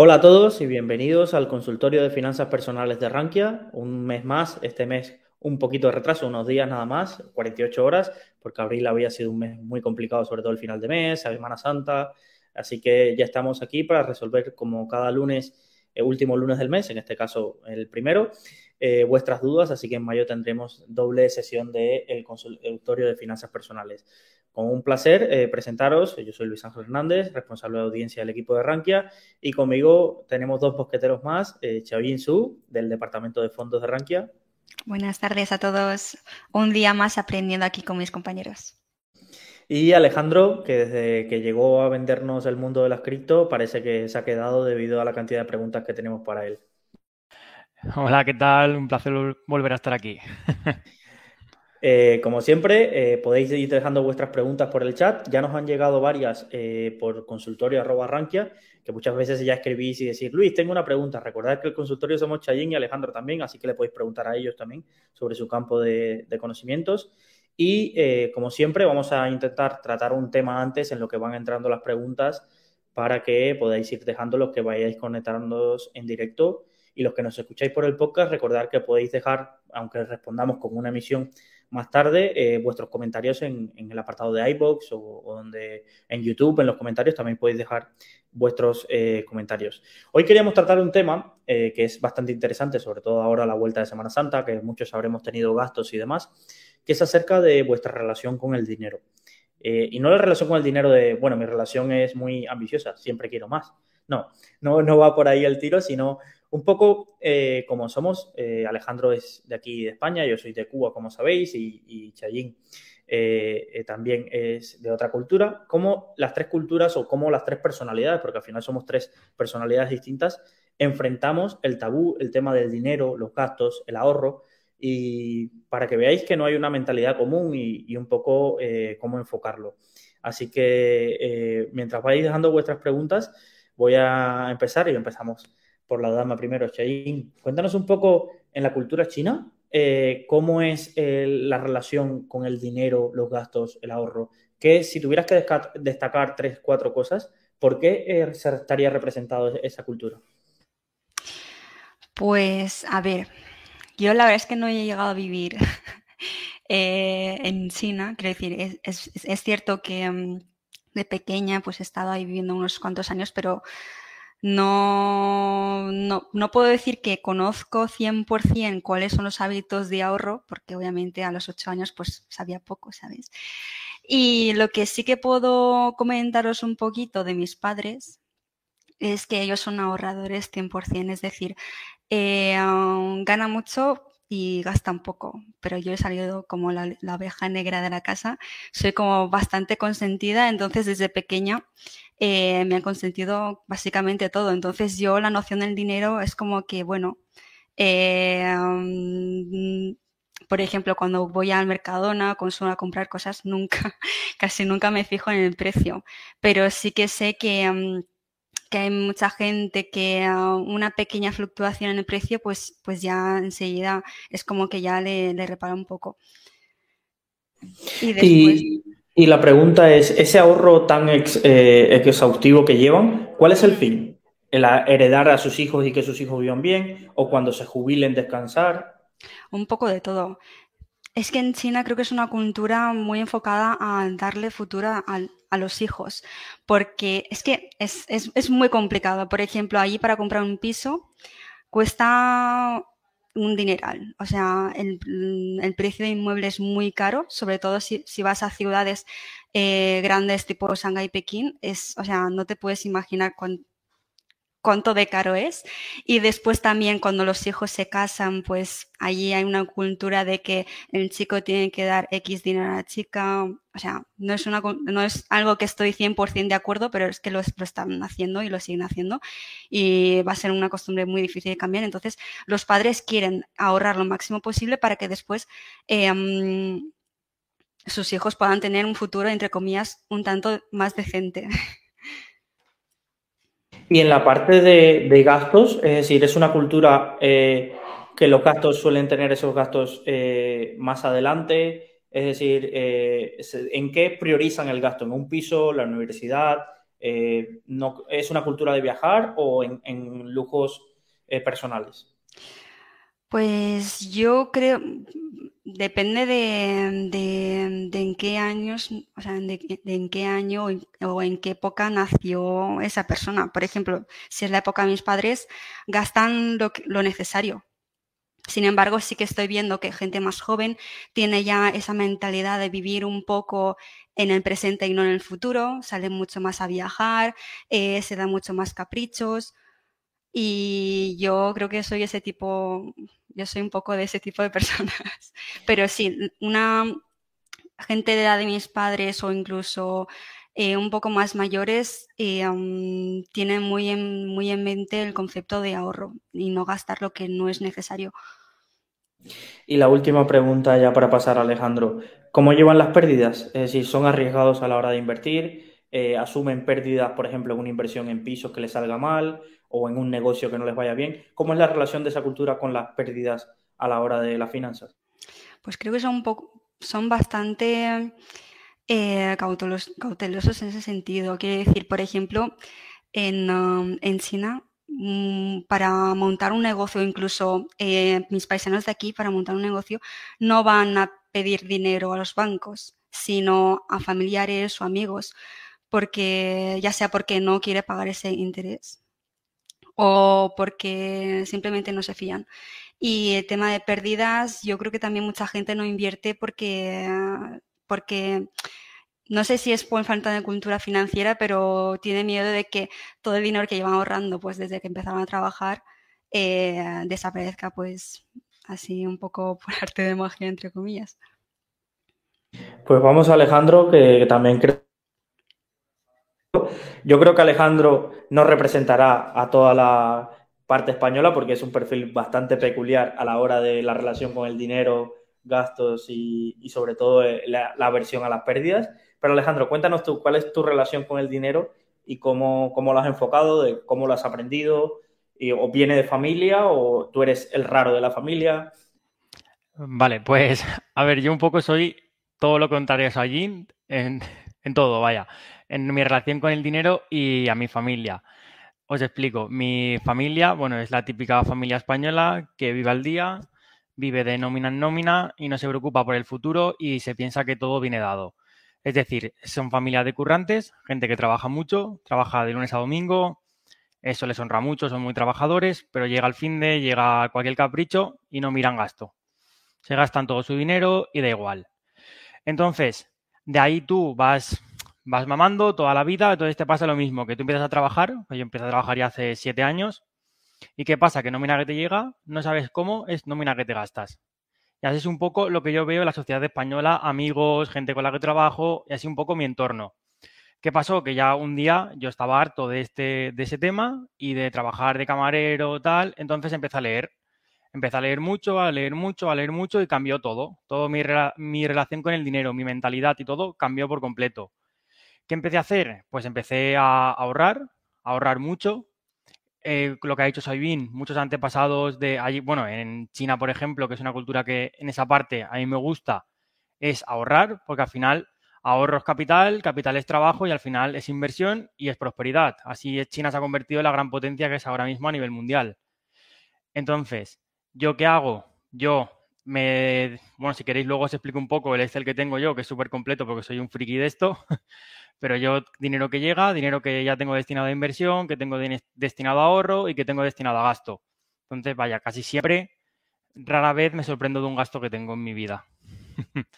Hola a todos y bienvenidos al consultorio de finanzas personales de Rankia. Un mes más, este mes un poquito de retraso, unos días nada más, 48 horas, porque abril había sido un mes muy complicado, sobre todo el final de mes, Semana Santa. Así que ya estamos aquí para resolver como cada lunes, el último lunes del mes, en este caso el primero, eh, vuestras dudas. Así que en mayo tendremos doble sesión del el consultorio de finanzas personales. Con un placer eh, presentaros, yo soy Luis Ángel Hernández, responsable de audiencia del equipo de Rankia, y conmigo tenemos dos bosqueteros más, eh, Su, del Departamento de Fondos de Rankia. Buenas tardes a todos, un día más aprendiendo aquí con mis compañeros. Y Alejandro, que desde que llegó a vendernos el mundo de las cripto, parece que se ha quedado debido a la cantidad de preguntas que tenemos para él. Hola, ¿qué tal? Un placer volver a estar aquí. Eh, como siempre, eh, podéis ir dejando vuestras preguntas por el chat. Ya nos han llegado varias eh, por consultorio rankia, que muchas veces ya escribís y decís, Luis, tengo una pregunta. Recordad que el consultorio somos Chayín y Alejandro también, así que le podéis preguntar a ellos también sobre su campo de, conocimientos. Y como siempre, vamos a intentar tratar un tema antes en lo que van entrando las preguntas para que podáis ir dejando los que vayáis conectándonos en directo. Y los que nos escucháis por el podcast, recordad que podéis dejar, aunque respondamos con una emisión más tarde eh, vuestros comentarios en, el apartado de iBox o, donde en YouTube, en los comentarios, también podéis dejar vuestros eh, comentarios. Hoy queríamos tratar un tema eh, que es bastante interesante, sobre todo ahora la vuelta de Semana Santa, que muchos habremos tenido gastos y demás, que es acerca de vuestra relación con el dinero. y no la relación con el dinero de, bueno, mi relación es muy ambiciosa, siempre quiero más. No, no, no va por ahí el tiro, sino un poco eh, como somos, eh, Alejandro es de aquí de España, yo soy de Cuba, como sabéis, y, y Chayín eh, también es de otra cultura, como las tres culturas o como las tres personalidades, porque al final somos tres personalidades distintas, enfrentamos el tabú, el tema del dinero, los gastos, el ahorro, y para que veáis que no hay una mentalidad común y, y un poco cómo enfocarlo. Así que mientras vais dejando vuestras preguntas, voy a empezar y empezamos por la dama primero, Chayin. Cuéntanos un poco en la cultura china eh, cómo es eh, la relación con el dinero, los gastos, el ahorro. Que si tuvieras que destacar tres, cuatro cosas, ¿por qué eh, estaría representado esa cultura? Pues, a ver, yo la verdad es que no he llegado a vivir en China, quiero decir, es, cierto que mm, de pequeña pues he estado ahí viviendo unos cuantos años, pero no, no, no, puedo decir que conozco 100% cuáles son los hábitos de ahorro, porque obviamente a los ocho años pues sabía poco, ¿sabes? Y lo que sí que puedo comentaros un poquito de mis padres es que ellos son ahorradores 100%, es decir, eh, ganan mucho y gastan poco, pero yo he salido como la, la oveja negra de la casa, soy como bastante consentida, entonces desde pequeña eh, me han consentido básicamente todo. Entonces yo la noción del dinero es como que, bueno, eh, mm, por ejemplo, cuando voy al Mercadona, consumo a comprar cosas, nunca, casi nunca me fijo en el precio, pero sí que sé que, mm, que hay mucha gente que ah, una pequeña fluctuación en el precio, pues, pues ya enseguida es como que ya le, le repara un poco. Y después... Y la pregunta es, ese ahorro tan eh, exhaustivo que llevan, ¿cuál es el fin? ¿El heredar a sus hijos y que sus hijos vivan bien? ¿O cuando se jubilen descansar? Un poco de todo. Es que en China creo que es una cultura muy enfocada a darle futuro a, los hijos, porque es que es, es, muy complicado. Por ejemplo, ahí para comprar un piso cuesta un dineral. O sea, el, precio de inmueble es muy caro, sobre todo si, vas a ciudades eh, grandes tipo Shanghái y Pekín. Es, o sea, no te puedes imaginar cuánto de caro es. Y después también cuando los hijos se casan, pues allí hay una cultura de que el chico tiene que dar X dinero a la chica. O sea, no es, algo que estoy 100% de acuerdo, pero es que lo, están haciendo y lo siguen haciendo. Y va a ser una costumbre muy difícil de cambiar. Entonces, los padres quieren ahorrar lo máximo posible para que después... Eh, sus hijos puedan tener un futuro, entre comillas, un tanto más decente. Y en la parte de, gastos, es decir, es una cultura eh, que los gastos suelen tener esos gastos eh, más adelante, es decir, eh, ¿en qué priorizan el gasto? ¿En un piso, la universidad? no, ¿Es una cultura de viajar o en lujos personales? Pues yo creo, depende de, en qué años, o sea, de, en qué año o en, qué época nació esa persona. Por ejemplo, si es la época de mis padres, gastan lo, lo necesario. Sin embargo, sí que estoy viendo que gente más joven tiene ya esa mentalidad de vivir un poco en el presente y no en el futuro, salen mucho más a viajar, eh, se dan mucho más caprichos. Y yo creo que soy ese tipo, yo soy un poco de ese tipo de personas. Pero sí, una gente de edad de mis padres o incluso eh, un poco más mayores eh, tienen muy en, muy en mente el concepto de ahorro y no gastar lo que no es necesario. Y la última pregunta ya para pasar, Alejandro. ¿Cómo llevan las pérdidas? Es decir, ¿son arriesgados a la hora de invertir? Eh, ¿Asumen pérdidas, por ejemplo, en una inversión en pisos que les salga mal? O en un negocio que no les vaya bien. ¿Cómo es la relación de esa cultura con las pérdidas a la hora de las finanzas? Pues creo que son bastante eh, cautelosos en ese sentido. Quiere decir, por ejemplo, en, um, China, mm, para montar un negocio, incluso eh, mis paisanos de aquí, para montar un negocio, no van a pedir dinero a los bancos, sino a familiares o amigos, porque ya sea porque no quiere pagar ese interés o porque simplemente no se fían. Y el tema de pérdidas, yo creo que también mucha gente no invierte porque, porque no sé si es por falta de cultura financiera, pero tiene miedo de que todo el dinero que llevan ahorrando pues desde que empezaron a trabajar eh, desaparezca pues así un poco por arte de magia, entre comillas. Pues vamos Alejandro, que también creo yo creo que Alejandro no representará a toda la parte española porque es un perfil bastante peculiar a la hora de la relación con el dinero, gastos y, sobre todo eh, la, aversión a las pérdidas. Pero Alejandro, cuéntanos tú cuál es tu relación con el dinero y cómo, cómo lo has enfocado, cómo lo has aprendido, y, o viene de familia o tú eres el raro de la familia. Vale, pues a ver, yo un poco soy todo lo contrario a allí en, en todo, vaya en mi relación con el dinero y a mi familia. Os explico, mi familia, bueno, es la típica familia española que vive al día, vive de nómina en nómina y no se preocupa por el futuro y se piensa que todo viene dado. Es decir, son familias de currantes, gente que trabaja mucho, trabaja de lunes a domingo, eso les honra mucho, son muy trabajadores, pero llega el fin de, llega cualquier capricho y no miran gasto. Se gastan todo su dinero y da igual. Entonces, de ahí tú vas vas mamando toda la vida, entonces te pasa lo mismo, que tú empiezas a trabajar, pues yo empecé a trabajar ya hace siete años, ¿y qué pasa? Que nómina que te llega, no sabes cómo, es nómina que te gastas. Y así es un poco lo que yo veo en la sociedad española, amigos, gente con la que trabajo, y así un poco mi entorno. ¿Qué pasó? Que ya un día yo estaba harto de, este, de ese tema y de trabajar de camarero, tal, entonces empecé a leer. Empecé a leer mucho, a leer mucho, a leer mucho y cambió todo. Todo mi, mi relación con el dinero, mi mentalidad y todo cambió por completo. ¿Qué empecé a hacer? Pues empecé a ahorrar, a ahorrar mucho. Eh, lo que ha dicho Soybean, muchos antepasados de allí, bueno, en China, por ejemplo, que es una cultura que en esa parte a mí me gusta, es ahorrar, porque al final ahorro es capital, capital es trabajo y al final es inversión y es prosperidad. Así China se ha convertido en la gran potencia que es ahora mismo a nivel mundial. Entonces, ¿yo qué hago? Yo me, bueno, si queréis luego os explico un poco el Excel que tengo yo, que es súper completo porque soy un friki de esto. Pero yo, dinero que llega, dinero que ya tengo destinado a inversión, que tengo destinado a ahorro y que tengo destinado a gasto. Entonces, vaya, casi siempre, rara vez me sorprendo de un gasto que tengo en mi vida.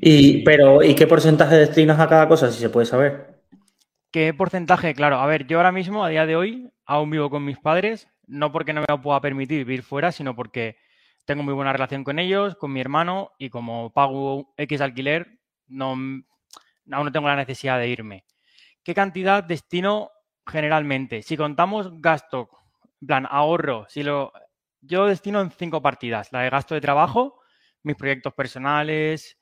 y, pero, ¿y qué porcentaje destinas a cada cosa, si se puede saber? ¿Qué porcentaje? Claro, a ver, yo ahora mismo, a día de hoy, aún vivo con mis padres, no porque no me pueda permitir vivir fuera, sino porque tengo muy buena relación con ellos, con mi hermano, y como pago X alquiler, no, aún no tengo la necesidad de irme. ¿Qué cantidad destino generalmente? Si contamos gasto, en plan, ahorro, si lo, yo destino en cinco partidas, la de gasto de trabajo, mis proyectos personales,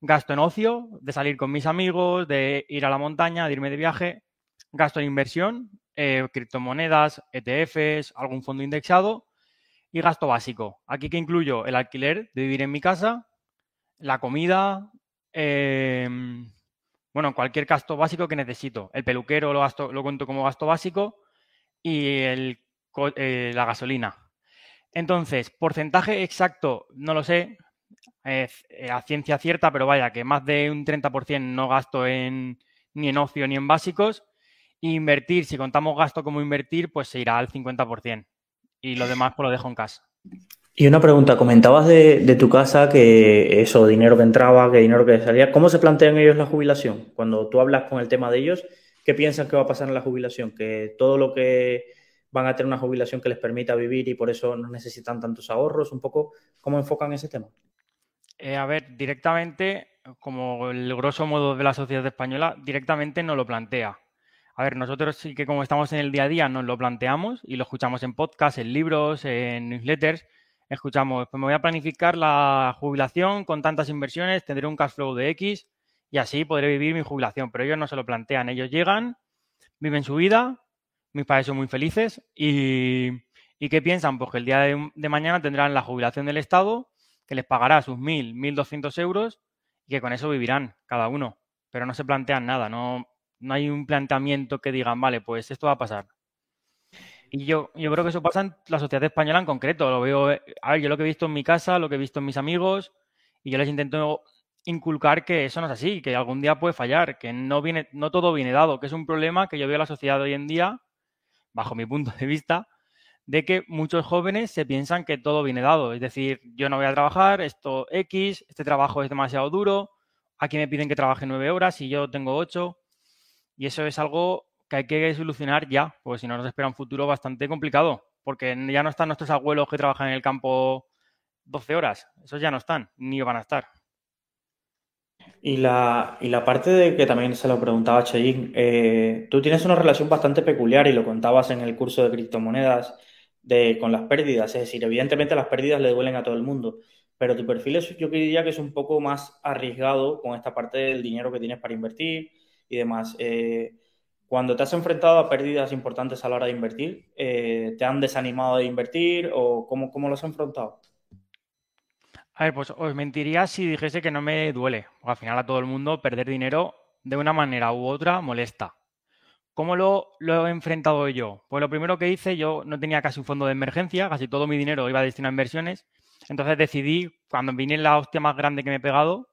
gasto en ocio, de salir con mis amigos, de ir a la montaña, de irme de viaje, gasto en inversión, eh, criptomonedas, ETFs, algún fondo indexado y gasto básico. Aquí que incluyo el alquiler de vivir en mi casa, la comida, em, bueno, cualquier gasto básico que necesito. El peluquero lo, gasto, lo cuento como gasto básico y eh, la gasolina. Entonces, porcentaje exacto, no lo sé, eh, a ciencia cierta, pero vaya, que más de un 30% no gasto en, ni en ocio ni en básicos. invertir, si contamos gasto como invertir, pues se irá al 50%. Y lo demás pues lo dejo en casa. Y una pregunta, comentabas de, tu casa que eso, dinero que entraba, que dinero que salía. ¿Cómo se plantean ellos la jubilación? Cuando tú hablas con el tema de ellos, ¿qué piensan que va a pasar en la jubilación? ¿Que todo lo que van a tener una jubilación que les permita vivir y por eso no necesitan tantos ahorros? Un poco, ¿cómo enfocan ese tema? Eh, a ver, directamente, como el grosso modo de la sociedad española, directamente no lo plantea. A ver, nosotros sí que como estamos en el día a día nos lo planteamos y lo escuchamos en podcast, en libros, en newsletters. Escuchamos, pues me voy a planificar la jubilación con tantas inversiones, tendré un cash flow de X y así podré vivir mi jubilación. Pero ellos no se lo plantean. Ellos llegan, viven su vida, mis padres son muy felices y, y ¿qué piensan? Pues que el día de, mañana tendrán la jubilación del Estado que les pagará sus 1.000, 1.200 euros y que con eso vivirán cada uno. Pero no se plantean nada, no, no hay un planteamiento que digan, vale, pues esto va a pasar. Y yo, yo creo que eso pasa en la sociedad española en concreto. Lo veo, a ver, yo lo que he visto en mi casa, lo que he visto en mis amigos, y yo les intento inculcar que eso no es así, que algún día puede fallar, que no viene, no todo viene dado, que es un problema que yo veo en la sociedad hoy en día, bajo mi punto de vista, de que muchos jóvenes se piensan que todo viene dado. Es decir, yo no voy a trabajar, esto X, este trabajo es demasiado duro, aquí me piden que trabaje nueve horas y yo tengo ocho. Y eso es algo que hay que solucionar ya, porque si no nos espera un futuro bastante complicado, porque ya no están nuestros abuelos que trabajan en el campo 12 horas, esos ya no están, ni van a estar. Y la, y la parte de que también se lo preguntaba Cheyin, eh, tú tienes una relación bastante peculiar y lo contabas en el curso de criptomonedas de, con las pérdidas, es decir, evidentemente las pérdidas le duelen a todo el mundo, pero tu perfil es, yo diría que es un poco más arriesgado con esta parte del dinero que tienes para invertir y demás. Eh, cuando te has enfrentado a pérdidas importantes a la hora de invertir, eh, ¿te han desanimado de invertir o cómo, cómo lo has enfrentado? A ver, pues os mentiría si dijese que no me duele. al final a todo el mundo perder dinero de una manera u otra molesta. ¿Cómo lo, lo, he enfrentado yo? Pues lo primero que hice, yo no tenía casi un fondo de emergencia, casi todo mi dinero iba destinado a inversiones. Entonces decidí, cuando vine la hostia más grande que me he pegado,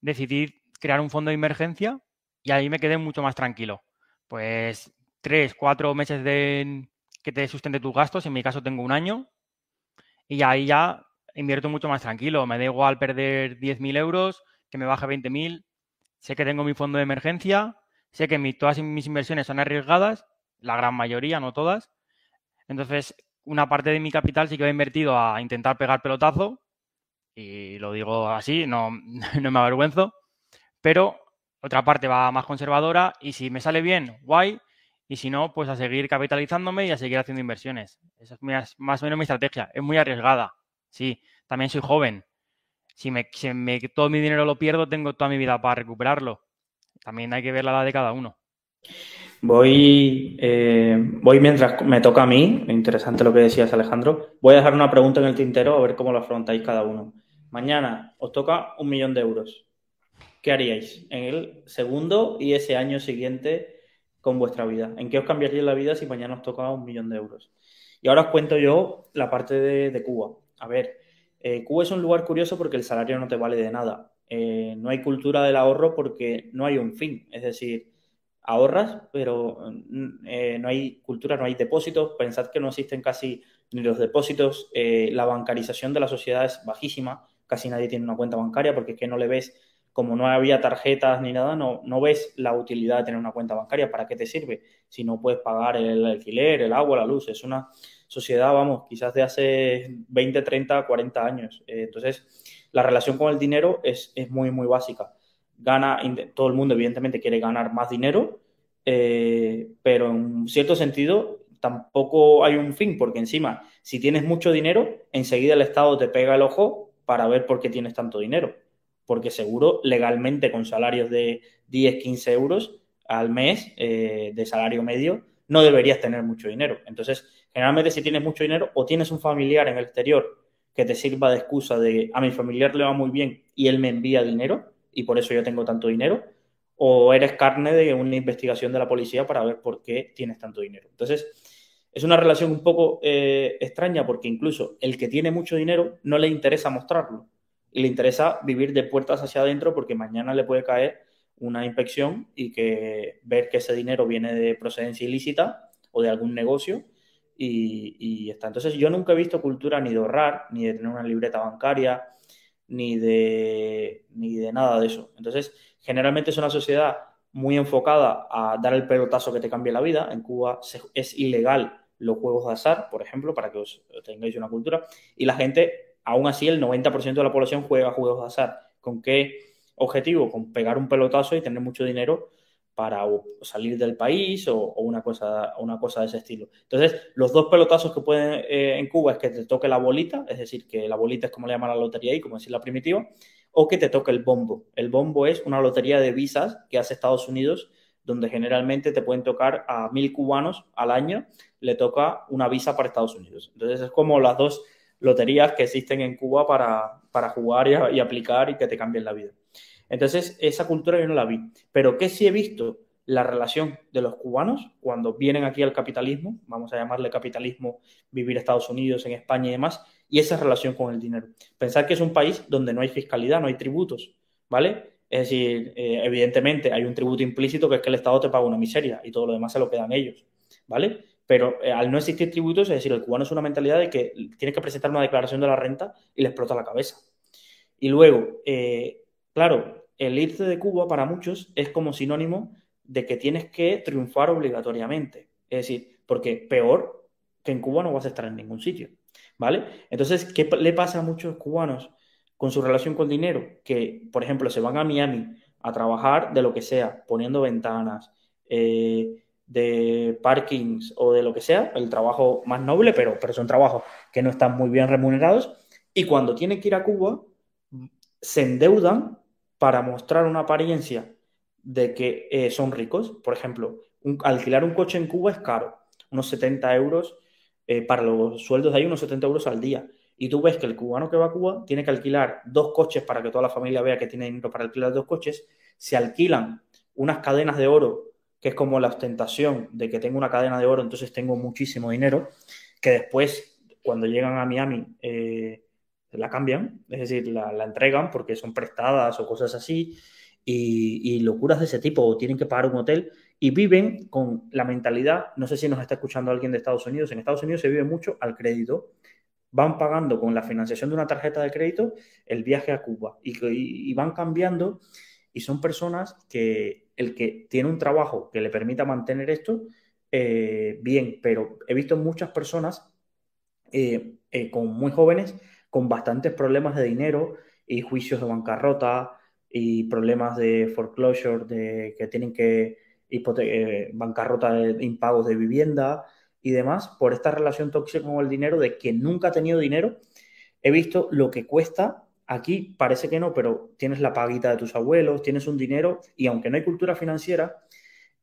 decidí crear un fondo de emergencia y ahí me quedé mucho más tranquilo. Pues tres, cuatro meses de que te sustente tus gastos, en mi caso tengo un año, y ahí ya invierto mucho más tranquilo. Me da igual perder 10.000 euros, que me baje 20.000. Sé que tengo mi fondo de emergencia, sé que todas mis inversiones son arriesgadas, la gran mayoría, no todas. Entonces, una parte de mi capital sí que he invertido a intentar pegar pelotazo, y lo digo así, no, no me avergüenzo, pero otra parte va más conservadora y si me sale bien, guay. Y si no, pues a seguir capitalizándome y a seguir haciendo inversiones. Esa es más o menos mi estrategia. Es muy arriesgada. Sí, también soy joven. Si, me, todo mi dinero lo pierdo, tengo toda mi vida para recuperarlo. También hay que ver la edad de cada uno. Voy, eh, voy mientras me toca a mí, interesante lo que decías Alejandro, voy a dejar una pregunta en el tintero a ver cómo lo afrontáis cada uno. Mañana os toca un millón de euros. ¿Qué haríais en el segundo y ese año siguiente con vuestra vida? ¿En qué os cambiaría la vida si mañana os toca un millón de euros? Y ahora os cuento yo la parte de, Cuba. A ver, eh, Cuba es un lugar curioso porque el salario no te vale de nada. Eh, no hay cultura del ahorro porque no hay un fin. Es decir, ahorras, pero mm, eh, no hay cultura, no hay depósitos. Pensad que no existen casi ni los depósitos. la bancarización de la sociedad es bajísima. Casi nadie tiene una cuenta bancaria porque es que no le ves como no había tarjetas ni nada, no, no ves la utilidad de tener una cuenta bancaria. ¿Para qué te sirve? Si no puedes pagar el alquiler, el agua, la luz. Es una sociedad, vamos, quizás de hace 20, 30, 40 años. Eh, entonces, la relación con el dinero es, es, muy, muy básica. Gana, todo el mundo evidentemente quiere ganar más dinero, eh, pero en cierto sentido tampoco hay un fin, porque encima, si tienes mucho dinero, enseguida el Estado te pega el ojo para ver por qué tienes tanto dinero. Porque seguro, legalmente, con salarios de 10, 15 euros al mes eh, de salario medio, no deberías tener mucho dinero. Entonces, generalmente si tienes mucho dinero o tienes un familiar en el exterior que te sirva de excusa de a mi familiar le va muy bien y él me envía dinero y por eso yo tengo tanto dinero, o eres carne de una investigación de la policía para ver por qué tienes tanto dinero. Entonces, es una relación un poco eh, extraña porque incluso el que tiene mucho dinero no le interesa mostrarlo le interesa vivir de puertas hacia adentro porque mañana le puede caer una inspección y que ver que ese dinero viene de procedencia ilícita o de algún negocio y, y está. Entonces yo nunca he visto cultura ni de ahorrar, ni de tener una libreta bancaria, ni de, ni de nada de eso. Entonces, generalmente es una sociedad muy enfocada a dar el pelotazo que te cambie la vida. En Cuba es ilegal los juegos de azar, por ejemplo, para que os tengáis una cultura. Y la gente, aún así, el 90% de la población juega juegos de azar. ¿Con qué objetivo? Con pegar un pelotazo y tener mucho dinero para salir del país o, una, cosa, una cosa de ese estilo. Entonces, los dos pelotazos que pueden eh, en Cuba es que te toque la bolita, es decir, que la bolita es como le llaman la lotería ahí, como decir la primitiva, o que te toque el bombo. El bombo es una lotería de visas que hace Estados Unidos donde generalmente te pueden tocar a mil cubanos al año, le toca una visa para Estados Unidos. Entonces es como las dos loterías que existen en Cuba para, para jugar y, aplicar y que te cambien la vida. Entonces esa cultura yo no la vi. Pero ¿qué sí he visto? La relación de los cubanos cuando vienen aquí al capitalismo, vamos a llamarle capitalismo, vivir Estados Unidos, en España y demás, y esa relación con el dinero. Pensar que es un país donde no hay fiscalidad, no hay tributos, ¿vale? Es decir, eh, evidentemente hay un tributo implícito que es que el Estado te paga una miseria y todo lo demás se lo quedan ellos, ¿vale? Pero eh, al no existir tributos, es decir, el cubano es una mentalidad de que tiene que presentar una declaración de la renta y le explota la cabeza. Y luego, eh, claro, el irse de Cuba para muchos es como sinónimo de que tienes que triunfar obligatoriamente. Es decir, porque peor que en Cuba no vas a estar en ningún sitio, ¿vale? Entonces, ¿qué le pasa a muchos cubanos? con su relación con dinero, que, por ejemplo, se van a Miami a trabajar de lo que sea, poniendo ventanas, eh, de parkings o de lo que sea, el trabajo más noble, pero, pero son trabajos que no están muy bien remunerados, y cuando tienen que ir a Cuba, se endeudan para mostrar una apariencia de que eh, son ricos. Por ejemplo, alquilar un coche en Cuba es caro, unos 70 euros, eh, para los sueldos de ahí, unos 70 euros al día. Y tú ves que el cubano que va a Cuba tiene que alquilar dos coches para que toda la familia vea que tiene dinero para alquilar dos coches, se alquilan unas cadenas de oro, que es como la ostentación de que tengo una cadena de oro, entonces tengo muchísimo dinero, que después, cuando llegan a Miami, eh, la cambian, es decir, la, entregan porque son prestadas o cosas así, y, y locuras de ese tipo, o tienen que pagar un hotel y viven con la mentalidad, no sé si nos está escuchando alguien de Estados Unidos, en Estados Unidos se vive mucho al crédito van pagando con la financiación de una tarjeta de crédito el viaje a Cuba y, van cambiando y son personas que el que tiene un trabajo que le permita mantener esto, eh, bien, pero he visto muchas personas eh, eh, con muy jóvenes con bastantes problemas de dinero y juicios de bancarrota y problemas de foreclosure, de que tienen que bancarrota de impagos de vivienda, y demás por esta relación tóxica con el dinero de que nunca ha tenido dinero. He visto lo que cuesta. Aquí parece que no, pero tienes la paguita de tus abuelos, tienes un dinero y aunque no hay cultura financiera,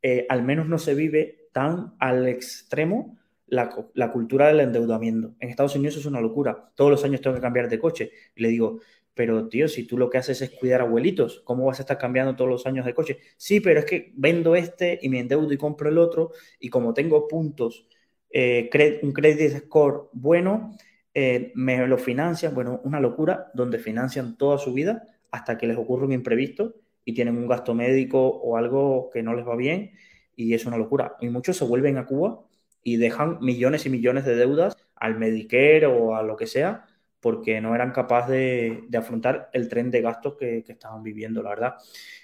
eh, al menos no se vive tan al extremo la, la, cultura del endeudamiento. En Estados Unidos es una locura. Todos los años tengo que cambiar de coche. Le digo, pero tío, si tú lo que haces es cuidar abuelitos, ¿cómo vas a estar cambiando todos los años de coche? Sí, pero es que vendo este y me endeudo y compro el otro. Y como tengo puntos eh, un credit score bueno, eh, me lo financian, bueno, una locura, donde financian toda su vida hasta que les ocurre un imprevisto y tienen un gasto médico o algo que no les va bien y es una locura. Y muchos se vuelven a Cuba y dejan millones y millones de deudas al Medicare o a lo que sea porque no eran capaces de, afrontar el tren de gastos que, estaban viviendo, la verdad.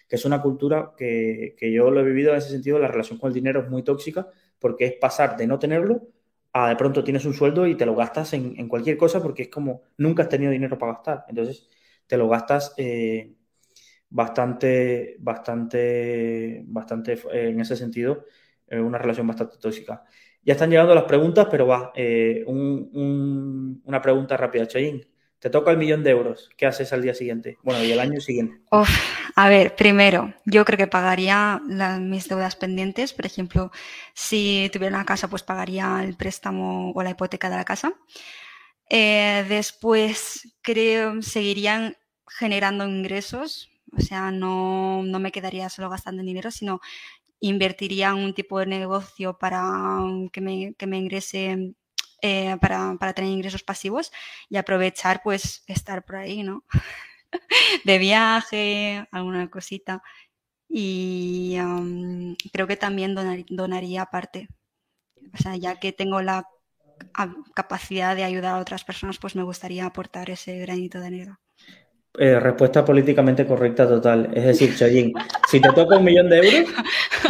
Que es una cultura que, yo lo he vivido en ese sentido, la relación con el dinero es muy tóxica, porque es pasar de no tenerlo de pronto tienes un sueldo y te lo gastas en, cualquier cosa, porque es como nunca has tenido dinero para gastar. Entonces, te lo gastas eh, bastante, bastante, bastante, eh, en ese sentido, una relación bastante tóxica. Ya están llegando las preguntas, pero va, eh, una pregunta rápida, Chayin. Te toca el millón de euros. ¿Qué haces al día siguiente? Bueno, y el año siguiente. a ver, primero, yo creo que pagaría mis deudas pendientes. Por ejemplo, si tuviera una casa, pues pagaría el préstamo o la hipoteca de la casa. Eh, después, creo, seguirían generando ingresos. O sea, no, no me quedaría solo gastando dinero, sino invertiría en un tipo de negocio para que me, que me ingrese, eh, para, para, tener ingresos pasivos y aprovechar pues estar por ahí, ¿no? de viaje, alguna cosita. Y creo que también donaría parte. O sea, ya que tengo la capacidad de ayudar a otras personas, pues me gustaría aportar ese granito de dinero. Eh, respuesta políticamente correcta total. Es decir, Choyin, si te toca un millón de euros,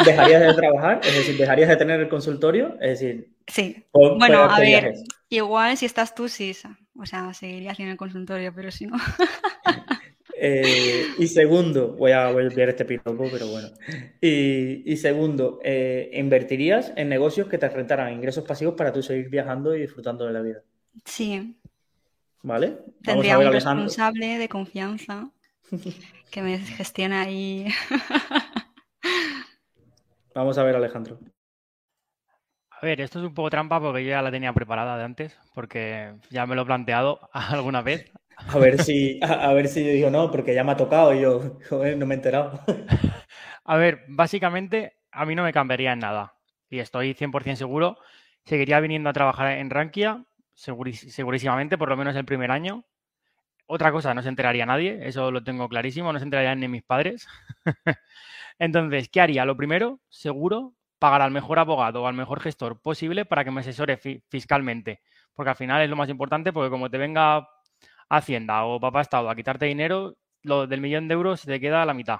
dejarías de trabajar, es decir, dejarías de tener el consultorio, es decir... Sí. bueno, a ver, igual si estás tú, sí, o sea, seguirías en el consultorio, pero si no... Eh, y segundo, voy a volver este piropo, pero bueno. Y, segundo, eh, ¿invertirías en negocios que te rentaran ingresos pasivos para tú seguir viajando y disfrutando de la vida? Sí, ¿Vale? Tendría un responsable de confianza que me gestione ahí. Vamos a ver, Alejandro. A ver, esto es un poco trampa porque yo ya la tenía preparada de antes, porque ya me lo he planteado alguna vez. A ver si, a, ver si yo digo no, porque ya me ha tocado y yo, no me he enterado. A ver, básicamente a mí no me cambiaría en nada. Y estoy 100% seguro. Seguiría viniendo a trabajar en Rankia segurísimamente, por lo menos el primer año. Otra cosa, no se enteraría nadie, eso lo tengo clarísimo, no se enterarían ni mis padres. Entonces, ¿qué haría? Lo primero, seguro, pagar al mejor abogado o al mejor gestor posible para que me asesore fiscalmente. Porque al final es lo más importante, porque como te venga Hacienda o Papá Estado a quitarte dinero, lo del millón de euros te queda la mitad.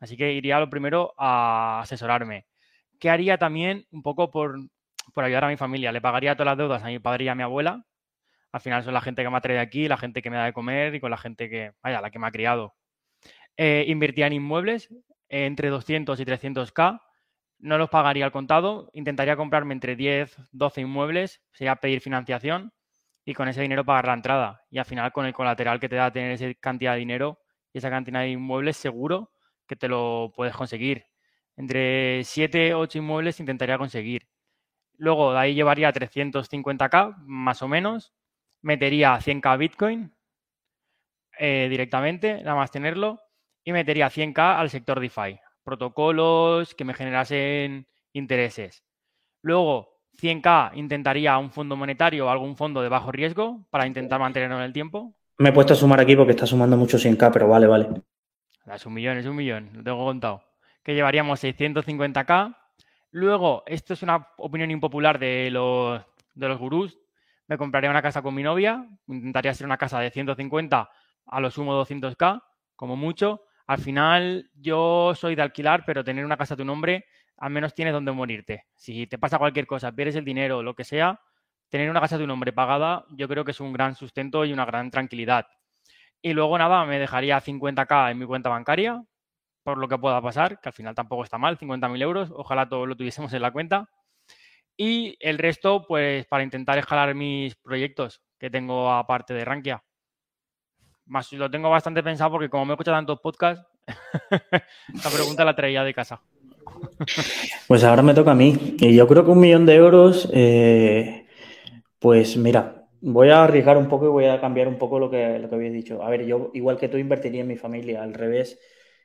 Así que iría lo primero a asesorarme. ¿Qué haría también un poco por por ayudar a mi familia. Le pagaría todas las deudas a mi padre y a mi abuela. Al final son la gente que me ha traído aquí, la gente que me da de comer y con la gente que, vaya, la que me ha criado. Eh, invertía en inmuebles entre 200 y 300k. No los pagaría al contado. Intentaría comprarme entre 10, 12 inmuebles. Sería pedir financiación y con ese dinero pagar la entrada. Y al final con el colateral que te da tener esa cantidad de dinero y esa cantidad de inmuebles, seguro que te lo puedes conseguir. Entre 7, 8 inmuebles intentaría conseguir. Luego de ahí llevaría 350k, más o menos. Metería 100k Bitcoin eh, directamente, nada más tenerlo. Y metería 100k al sector DeFi. Protocolos que me generasen intereses. Luego, 100k intentaría un fondo monetario o algún fondo de bajo riesgo para intentar mantenerlo en el tiempo. Me he puesto a sumar aquí porque está sumando mucho 100k, pero vale, vale. Es un millón, es un millón, lo tengo contado. Que llevaríamos 650k Luego, esto es una opinión impopular de los, de los gurús. Me compraría una casa con mi novia, intentaría hacer una casa de 150 a lo sumo 200k, como mucho. Al final, yo soy de alquilar, pero tener una casa a tu nombre, al menos tienes donde morirte. Si te pasa cualquier cosa, pierdes el dinero, lo que sea, tener una casa a tu nombre pagada, yo creo que es un gran sustento y una gran tranquilidad. Y luego nada, me dejaría 50k en mi cuenta bancaria, por lo que pueda pasar, que al final tampoco está mal, 50.000 euros, ojalá todo lo tuviésemos en la cuenta. Y el resto, pues para intentar escalar mis proyectos que tengo aparte de Rankia. Más lo tengo bastante pensado porque como me he escuchado tantos podcasts, la pregunta la traía de casa. Pues ahora me toca a mí. Y yo creo que un millón de euros, eh, pues mira, voy a arriesgar un poco y voy a cambiar un poco lo que, lo que habías dicho. A ver, yo igual que tú invertiría en mi familia, al revés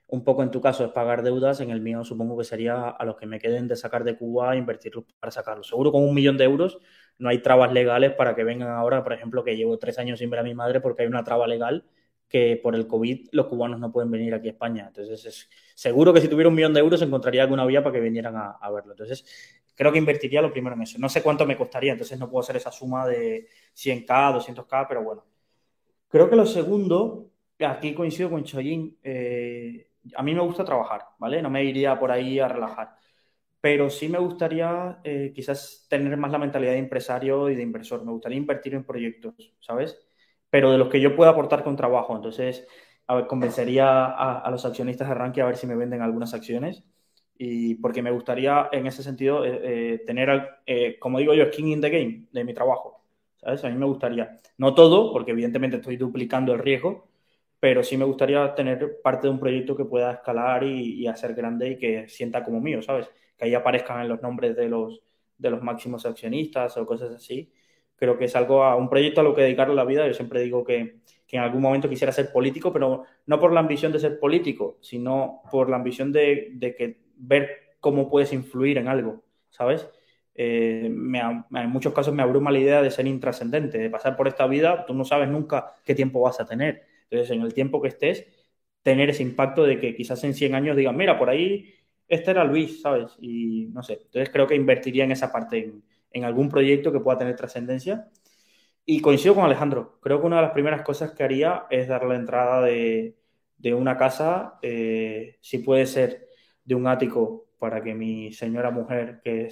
un poco en tu caso es pagar deudas, en el mío supongo que sería a los que me queden de sacar de Cuba, invertirlos para sacarlos. Seguro con un millón de euros no hay trabas legales para que vengan ahora, por ejemplo, que llevo tres años sin ver a mi madre porque hay una traba legal que por el COVID los cubanos no pueden venir aquí a España. Entonces, es, seguro que si tuviera un millón de euros encontraría alguna vía para que vinieran a, verlo. Entonces, creo que invertiría lo primero en eso. No sé cuánto me costaría, entonces no puedo hacer esa suma de 100k, 200k, pero bueno, Creo que lo segundo, aquí coincido con Choyin, eh, a mí me gusta trabajar, ¿vale? No me iría por ahí a relajar, pero sí me gustaría eh, quizás tener más la mentalidad de empresario y de inversor. Me gustaría invertir en proyectos, ¿sabes? Pero de los que yo pueda aportar con trabajo. Entonces, a ver, convencería a, los accionistas de Rankia a ver si me venden algunas acciones. Y porque me gustaría, en ese sentido, eh, tener, como digo yo, skin in the game de mi trabajo. ¿sabes? A mí me gustaría, no todo, porque evidentemente estoy duplicando el riesgo, pero sí me gustaría tener parte de un proyecto que pueda escalar y, hacer grande y que sienta como mío, ¿sabes? Que ahí aparezcan los nombres de los, de los máximos accionistas o cosas así. Creo que es algo a un proyecto a lo que dedicarle la vida. Yo siempre digo que, que en algún momento quisiera ser político, pero no por la ambición de ser político, sino por la ambición de, de que ver cómo puedes influir en algo, ¿sabes? Eh, en muchos casos me abruma la idea de ser intrascendente, de pasar por esta vida, tú no sabes nunca qué tiempo vas a tener. Entonces, en el tiempo que estés, tener ese impacto de que quizás en 100 años digan, mira, por ahí este era Luis, ¿sabes? Y no sé, entonces creo que invertiría en esa parte, en, algún proyecto que pueda tener trascendencia. Y coincido con Alejandro, creo que una de las primeras cosas que haría es dar la entrada de, una casa, eh, si puede ser de un ático para que mi señora mujer, que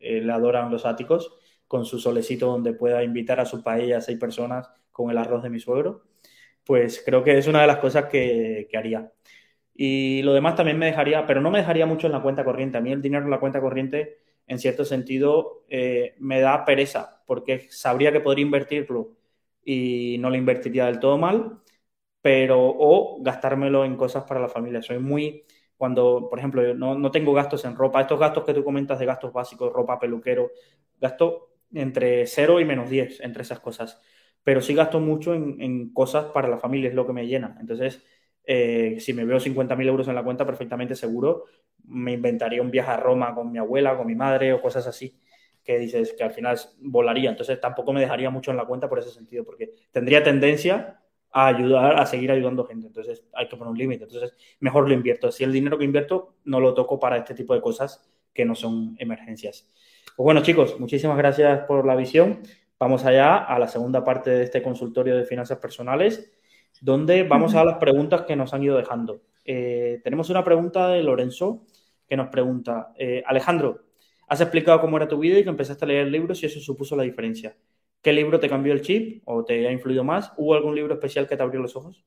eh, le adoran los áticos, con su solecito donde pueda invitar a su paella a seis personas con el arroz de mi suegro, pues creo que es una de las cosas que, haría. Y lo demás también me dejaría, pero no me dejaría mucho en la cuenta corriente. A mí el dinero en la cuenta corriente, en cierto sentido, eh, me da pereza, porque sabría que podría invertirlo y no lo invertiría del todo mal, pero o gastármelo en cosas para la familia. Soy muy cuando, por ejemplo, no, no tengo gastos en ropa, estos gastos que tú comentas de gastos básicos, ropa, peluquero, gasto entre 0 y menos 10 entre esas cosas, pero sí gasto mucho en, en cosas para la familia, es lo que me llena. Entonces, eh, si me veo 50.000 euros en la cuenta, perfectamente seguro, me inventaría un viaje a Roma con mi abuela, con mi madre o cosas así, que dices que al final volaría. Entonces, tampoco me dejaría mucho en la cuenta por ese sentido, porque tendría tendencia a ayudar, a seguir ayudando gente. Entonces hay que poner un límite. Entonces mejor lo invierto. Si el dinero que invierto no lo toco para este tipo de cosas que no son emergencias. Pues bueno, chicos, muchísimas gracias por la visión. Vamos allá a la segunda parte de este consultorio de finanzas personales, donde vamos a las preguntas que nos han ido dejando. Eh, tenemos una pregunta de Lorenzo que nos pregunta, eh, Alejandro, has explicado cómo era tu vida y que empezaste a leer libros y eso supuso la diferencia. ¿Qué libro te cambió el chip o te ha influido más? ¿Hubo algún libro especial que te abrió los ojos?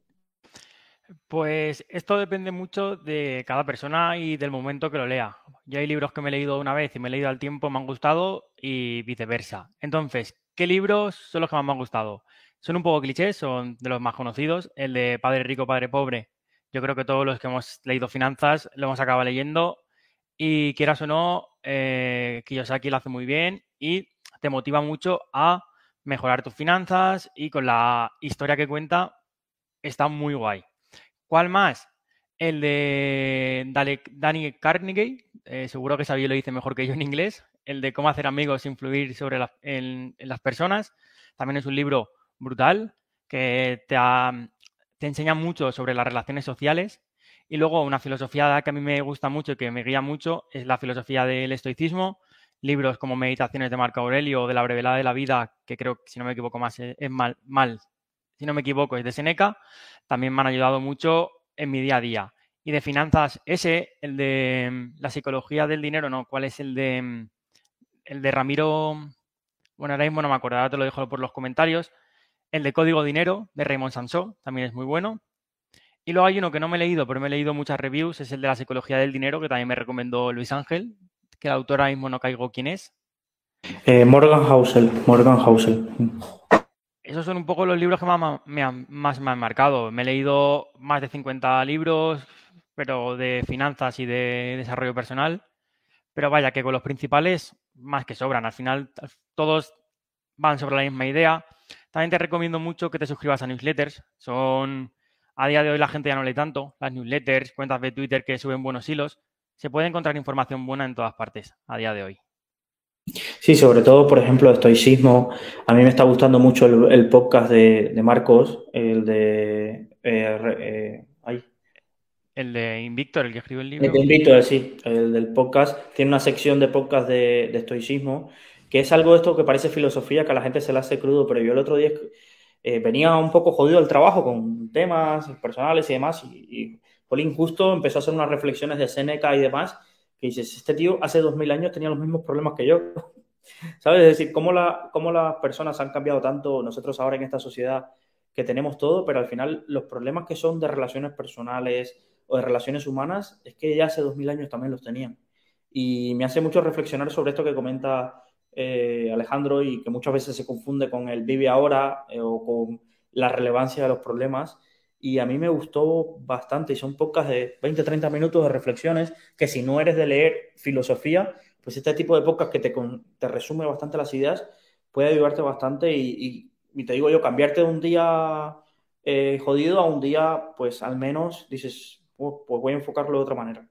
Pues esto depende mucho de cada persona y del momento que lo lea. Yo hay libros que me he leído una vez y me he leído al tiempo, me han gustado y viceversa. Entonces, ¿qué libros son los que más me han gustado? Son un poco clichés, son de los más conocidos. El de Padre Rico, Padre Pobre. Yo creo que todos los que hemos leído finanzas lo hemos acabado leyendo y quieras o no, eh, Kiyosaki lo hace muy bien y te motiva mucho a mejorar tus finanzas y con la historia que cuenta está muy guay. ¿Cuál más? El de Danny Carnegie, eh, seguro que sabía lo dice mejor que yo en inglés. El de cómo hacer amigos, influir sobre en, las personas. También es un libro brutal que te, enseña mucho sobre las relaciones sociales. Y luego una filosofía que a mí me gusta mucho y que me guía mucho es la filosofía del estoicismo, libros como Meditaciones de Marco Aurelio o de la brevedad de la vida, que creo que si no me equivoco más es, mal, mal, si no me equivoco es de Seneca, también me han ayudado mucho en mi día a día. Y de finanzas, ese, el de mm, la psicología del dinero, no, ¿cuál es el de mm, el de Ramiro? Bueno, ahora mismo no me acuerdo, te lo dejo por los comentarios. El de Código Dinero, de Raymond Sansó, también es muy bueno. Y luego hay uno que no me he leído, pero me he leído muchas reviews, es el de la psicología del dinero, que también me recomendó Luis Ángel, que el autor ahora mismo no caigo quién es. Eh, Morgan Housel. Morgan Housel. Esos son un poco los libros que más me, han, más me han marcado. Me he leído más de 50 libros, pero de finanzas y de desarrollo personal. Pero vaya, que con los principales más que sobran. Al final todos van sobre la misma idea. También te recomiendo mucho que te suscribas a newsletters. Son, a día de hoy la gente ya no lee tanto. Las newsletters, cuentas de Twitter que suben buenos hilos se puede encontrar información buena en todas partes a día de hoy. Sí, sobre todo, por ejemplo, estoicismo. A mí me está gustando mucho el, podcast de, Marcos, el de... Eh, eh, el de Invictor, el que escribe el libro. El de Invictor, sí, el del podcast. Tiene una sección de podcast de, estoicismo, que es algo esto que parece filosofía, que a la gente se le hace crudo, pero yo el otro día eh, venía un poco jodido el trabajo con temas personales y demás, y, Colin justo empezó a hacer unas reflexiones de Seneca y demás, que dices, este tío hace dos mil años tenía los mismos problemas que yo. ¿Sabes? Es decir, cómo, la, cómo las personas han cambiado tanto, nosotros ahora en esta sociedad que tenemos todo, pero al final los problemas que son de relaciones personales o de relaciones humanas, es que ya hace dos mil años también los tenían. Y me hace mucho reflexionar sobre esto que comenta eh, Alejandro y que muchas veces se confunde con el vive ahora eh, o con la relevancia de los problemas. Y a mí me gustó bastante y son pocas de 20, 30 minutos de reflexiones que si no eres de leer filosofía, pues este tipo de podcast que te, te resume bastante las ideas puede ayudarte bastante y, y, te digo yo, cambiarte de un día eh, jodido a un día, pues al menos dices, oh, pues voy a enfocarlo de otra manera.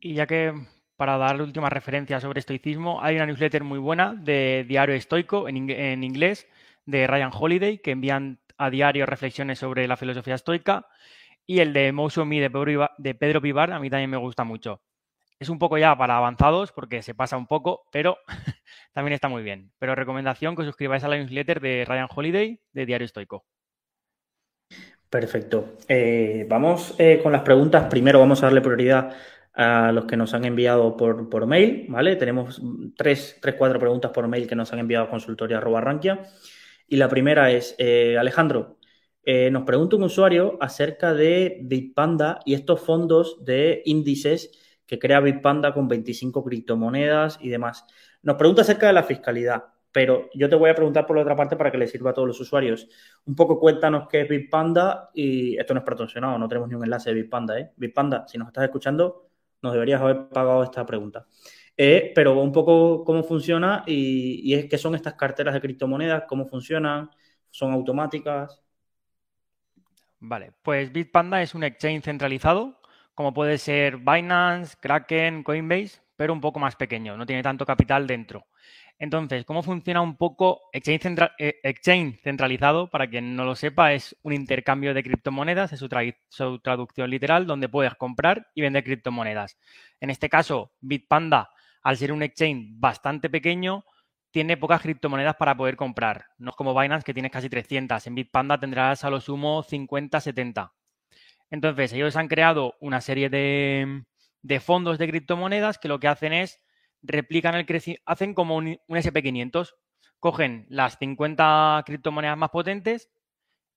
Y ya que para dar última referencia sobre estoicismo, hay una newsletter muy buena de Diario Estoico en, inglés de Ryan Holiday que envían a diario reflexiones sobre la filosofía estoica y el de Motion Me de Pedro Vivar a mí también me gusta mucho. Es un poco ya para avanzados porque se pasa un poco, pero también está muy bien. Pero recomendación que os suscribáis a la newsletter de Ryan Holiday de Diario Estoico. Perfecto. Eh, vamos eh, con las preguntas. Primero vamos a darle prioridad a los que nos han enviado por, por mail, ¿vale? Tenemos tres, tres, cuatro preguntas por mail que nos han enviado a consultoria Y la primera es, eh, Alejandro, nos pregunta un usuario acerca de Bitpanda y estos fondos de índices que crea Bitpanda con 25 criptomonedas y demás. Nos pregunta acerca de la fiscalidad, pero yo te voy a preguntar por la otra parte para que le sirva a todos los usuarios. Un poco cuéntanos qué es Bitpanda y esto no es patrocinado, no tenemos ni un enlace de Bitpanda. ¿eh? Bitpanda, si nos estás escuchando, nos deberías haber pagado esta pregunta. Eh, pero un poco cómo funciona y, y es qué son estas carteras de criptomonedas, cómo funcionan, son automáticas. Vale, pues Bitpanda es un exchange centralizado como puede ser Binance, Kraken, Coinbase, pero un poco más pequeño, no tiene tanto capital dentro. Entonces, ¿cómo funciona un poco Exchange, eh, centralizado? Para quien no lo sepa, es un intercambio de criptomonedas, es su, traducción literal, donde puedes comprar y vender criptomonedas. En este caso, Bitpanda, al ser un exchange bastante pequeño, tiene pocas criptomonedas para poder comprar. No es como Binance, que tienes casi 300. En Bitpanda tendrás a lo sumo 50, 70. Entonces, ellos han creado una serie de, fondos de criptomonedas que lo que hacen es replican el crecimiento, hacen como un, SP500, cogen las 50 criptomonedas más potentes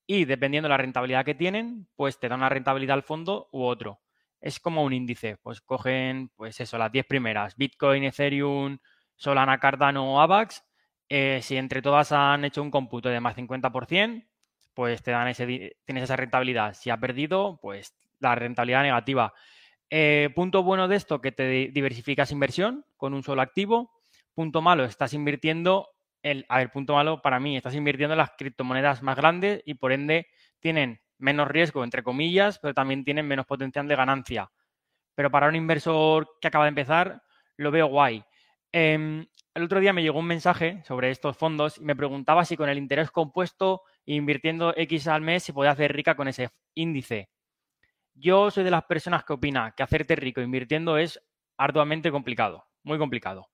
y dependiendo de la rentabilidad que tienen, pues te dan una rentabilidad al fondo u otro. Es como un índice, pues cogen, pues eso, las 10 primeras, Bitcoin, Ethereum, Solana, Cardano o AVAX. Eh, si entre todas han hecho un cómputo de más 50%, pues te dan ese, tienes esa rentabilidad. Si ha perdido, pues la rentabilidad negativa. Eh, punto bueno de esto, que te diversificas inversión con un solo activo. Punto malo, estás invirtiendo, el, a ver, punto malo para mí, estás invirtiendo en las criptomonedas más grandes y por ende tienen menos riesgo, entre comillas, pero también tienen menos potencial de ganancia. Pero para un inversor que acaba de empezar, lo veo guay. Em, el otro día me llegó un mensaje sobre estos fondos y me preguntaba si con el interés compuesto invirtiendo X al mes se puede hacer rica con ese índice. Yo soy de las personas que opina que hacerte rico invirtiendo es arduamente complicado, muy complicado.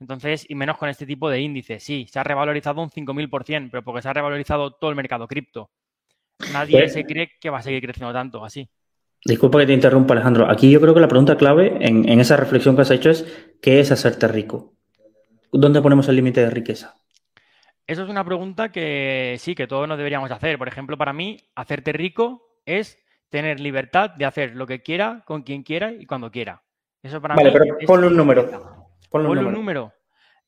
Entonces, y menos con este tipo de índices. Sí, se ha revalorizado un 5.000%, pero porque se ha revalorizado todo el mercado cripto. Nadie pues se cree que va a seguir creciendo tanto así. Disculpa que te interrumpa, Alejandro. Aquí yo creo que la pregunta clave en, en esa reflexión que has hecho es, ¿qué es hacerte rico? ¿Dónde ponemos el límite de riqueza? Eso es una pregunta que sí, que todos nos deberíamos hacer. Por ejemplo, para mí, hacerte rico es tener libertad de hacer lo que quiera, con quien quiera y cuando quiera. Eso para vale, pero ponle un número. Ponle, un, número.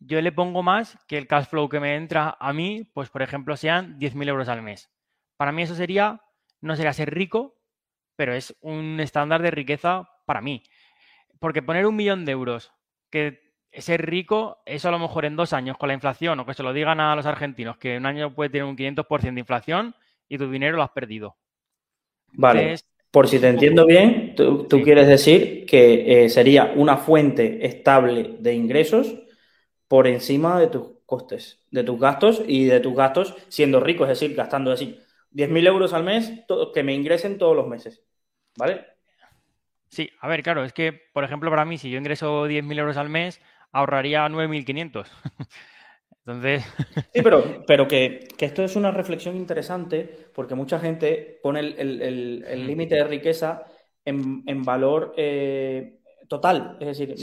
Yo le pongo más que el cash flow que me entra a mí, pues por ejemplo, sean 10.000 euros al mes. Para mí eso sería, no sería ser rico, pero es un estándar de riqueza para mí. Porque poner un millón de euros que ser rico, eso a lo mejor en dos años con la inflación, o que se lo digan a los argentinos, que un año puede tener un 500% de inflación y tu dinero lo has perdido. Vale. Por si te entiendo bien, tú, quieres decir que eh, sería una fuente estable de ingresos por encima de tus costes, de tus gastos y de tus gastos siendo rico, es decir, gastando así 10.000 euros al mes que me ingresen todos los meses. ¿Vale? Sí, a ver, claro, es que, por ejemplo, para mí, si yo ingreso 10.000 euros al mes, ahorraría 9.500. Entonces. Sí, pero, pero que, esto es una reflexión interesante porque mucha gente pone el límite de riqueza en, valor eh, total. Es decir,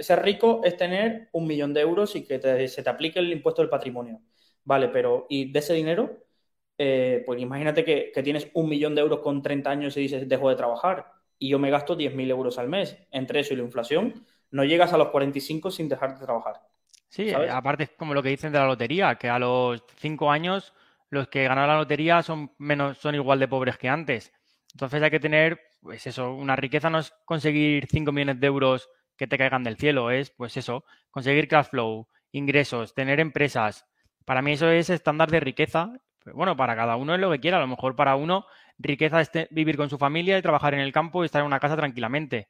ser rico es tener un millón de euros y que se te aplique el impuesto del patrimonio. Vale, pero ¿y de ese dinero? Eh, pues imagínate que, tienes un millón de euros con 30 años y dices, dejo de trabajar y yo me gasto 10.000 euros al mes. Entre eso y la inflación, no llegas a los 45 sin dejar de trabajar. Sí, aparte es como lo que dicen de la lotería, que a los 5 años los que ganan la lotería son, menos, son igual de pobres que antes. Entonces hay que tener, pues eso, una riqueza no es conseguir 5 millones de euros que te caigan del cielo, es pues eso, conseguir cash flow, ingresos, tener empresas, para mí eso es estándar de riqueza. Bueno, para cada uno es lo que quiera. A lo mejor para uno riqueza es vivir con su familia y trabajar en el campo y estar en una casa tranquilamente.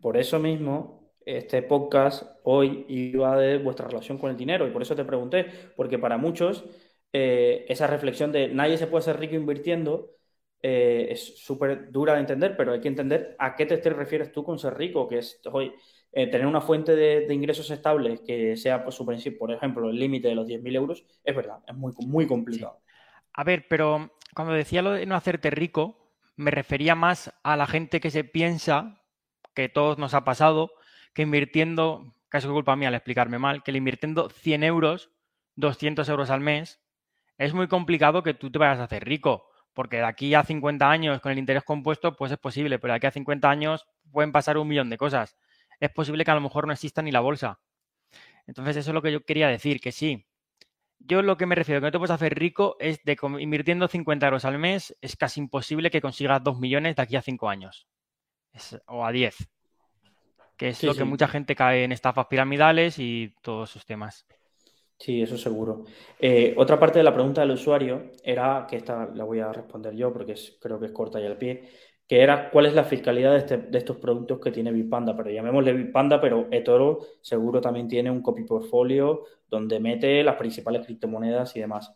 Por eso mismo, este podcast hoy iba de vuestra relación con el dinero y por eso te pregunté, porque para muchos eh, esa reflexión de nadie se puede ser rico invirtiendo eh, es súper dura de entender, pero hay que entender a qué te, te refieres tú con ser rico, que es hoy eh, tener una fuente de, ingresos estables que sea por, por ejemplo, el límite de los 10.000 euros, es verdad, es muy, muy complicado. A ver, pero cuando decía lo de no hacerte rico, me refería más a la gente que se piensa, que todos nos ha pasado, que invirtiendo, casi culpa mía al explicarme mal, que invirtiendo 100 euros, 200 euros al mes, es muy complicado que tú te vayas a hacer rico, porque de aquí a 50 años con el interés compuesto, pues es posible, pero de aquí a 50 años pueden pasar un millón de cosas es posible que a lo mejor no exista ni la bolsa. Entonces, eso es lo que yo quería decir, que sí. Yo lo que me refiero, que no te puedes hacer rico es de invirtiendo 50 euros al mes, es casi imposible que consigas 2 millones de aquí a 5 años. o a 10. Que es lo que mucha gente cae en estafas piramidales y todos esos temas. Sí, eso seguro. Eh, otra parte de la pregunta del usuario era, que esta la voy a responder yo porque creo que es corta y al pie, que era cuál es la fiscalidad de, este, de, estos productos que tiene Bitpanda, pero llamémosle Bitpanda, pero eToro seguro también tiene un copy portfolio donde mete las principales criptomonedas y demás.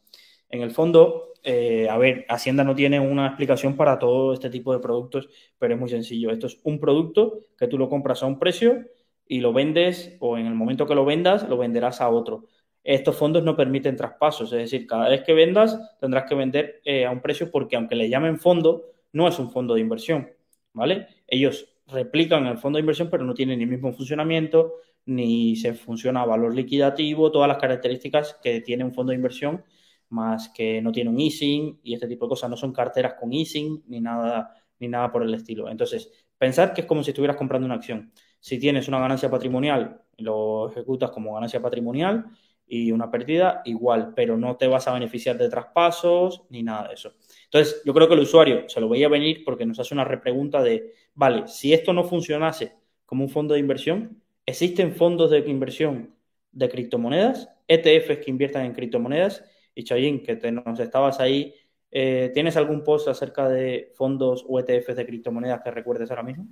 En el fondo, eh, a ver, Hacienda no tiene una explicación para todo este tipo de productos, pero es muy sencillo. Esto es un producto que tú lo compras a un precio y lo vendes, o en el momento que lo vendas, lo venderás a otro. Estos fondos no permiten traspasos, es decir, cada vez que vendas tendrás que vender eh, a un precio porque aunque le llamen fondo, no es un fondo de inversión, ¿vale? Ellos replican el fondo de inversión, pero no tienen el mismo funcionamiento, ni se funciona a valor liquidativo, todas las características que tiene un fondo de inversión, más que no tiene un easing y este tipo de cosas, no son carteras con easing ni nada, ni nada por el estilo. Entonces, pensar que es como si estuvieras comprando una acción. Si tienes una ganancia patrimonial, lo ejecutas como ganancia patrimonial y una pérdida igual, pero no te vas a beneficiar de traspasos ni nada de eso. Entonces, yo creo que el usuario se lo veía venir porque nos hace una repregunta de, vale, si esto no funcionase como un fondo de inversión, ¿existen fondos de inversión de criptomonedas, ETFs que inviertan en criptomonedas? Y Chayín, que te, nos estabas ahí, eh, ¿tienes algún post acerca de fondos o ETFs de criptomonedas que recuerdes ahora mismo?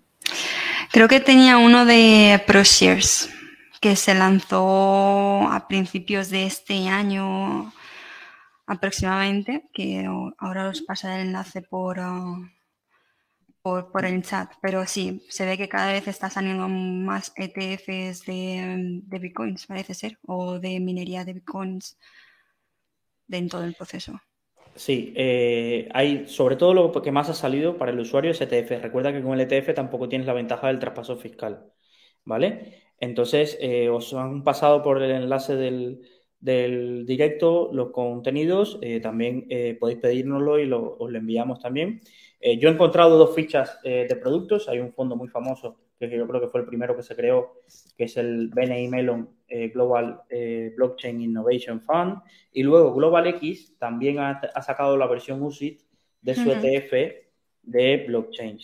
Creo que tenía uno de ProShares que se lanzó a principios de este año aproximadamente, que ahora os pasaré el enlace por, uh, por, por, el chat, pero sí, se ve que cada vez está saliendo más ETFs de bitcoins, parece ser, o de minería de bitcoins dentro del proceso. Sí, eh, hay sobre todo lo que más ha salido para el usuario es ETF. Recuerda que con el ETF tampoco tienes la ventaja del traspaso fiscal, ¿vale? Entonces, eh, os han pasado por el enlace del, del directo los contenidos, eh, también podéis pedírnoslo y os lo enviamos también. Yo he encontrado dos fichas de productos, hay un fondo muy famoso que yo creo que fue el primero que se creó, que es el BNI Melon Global Blockchain Innovation Fund, y luego Global X también ha, sacado la versión USIT de su ETF de blockchain.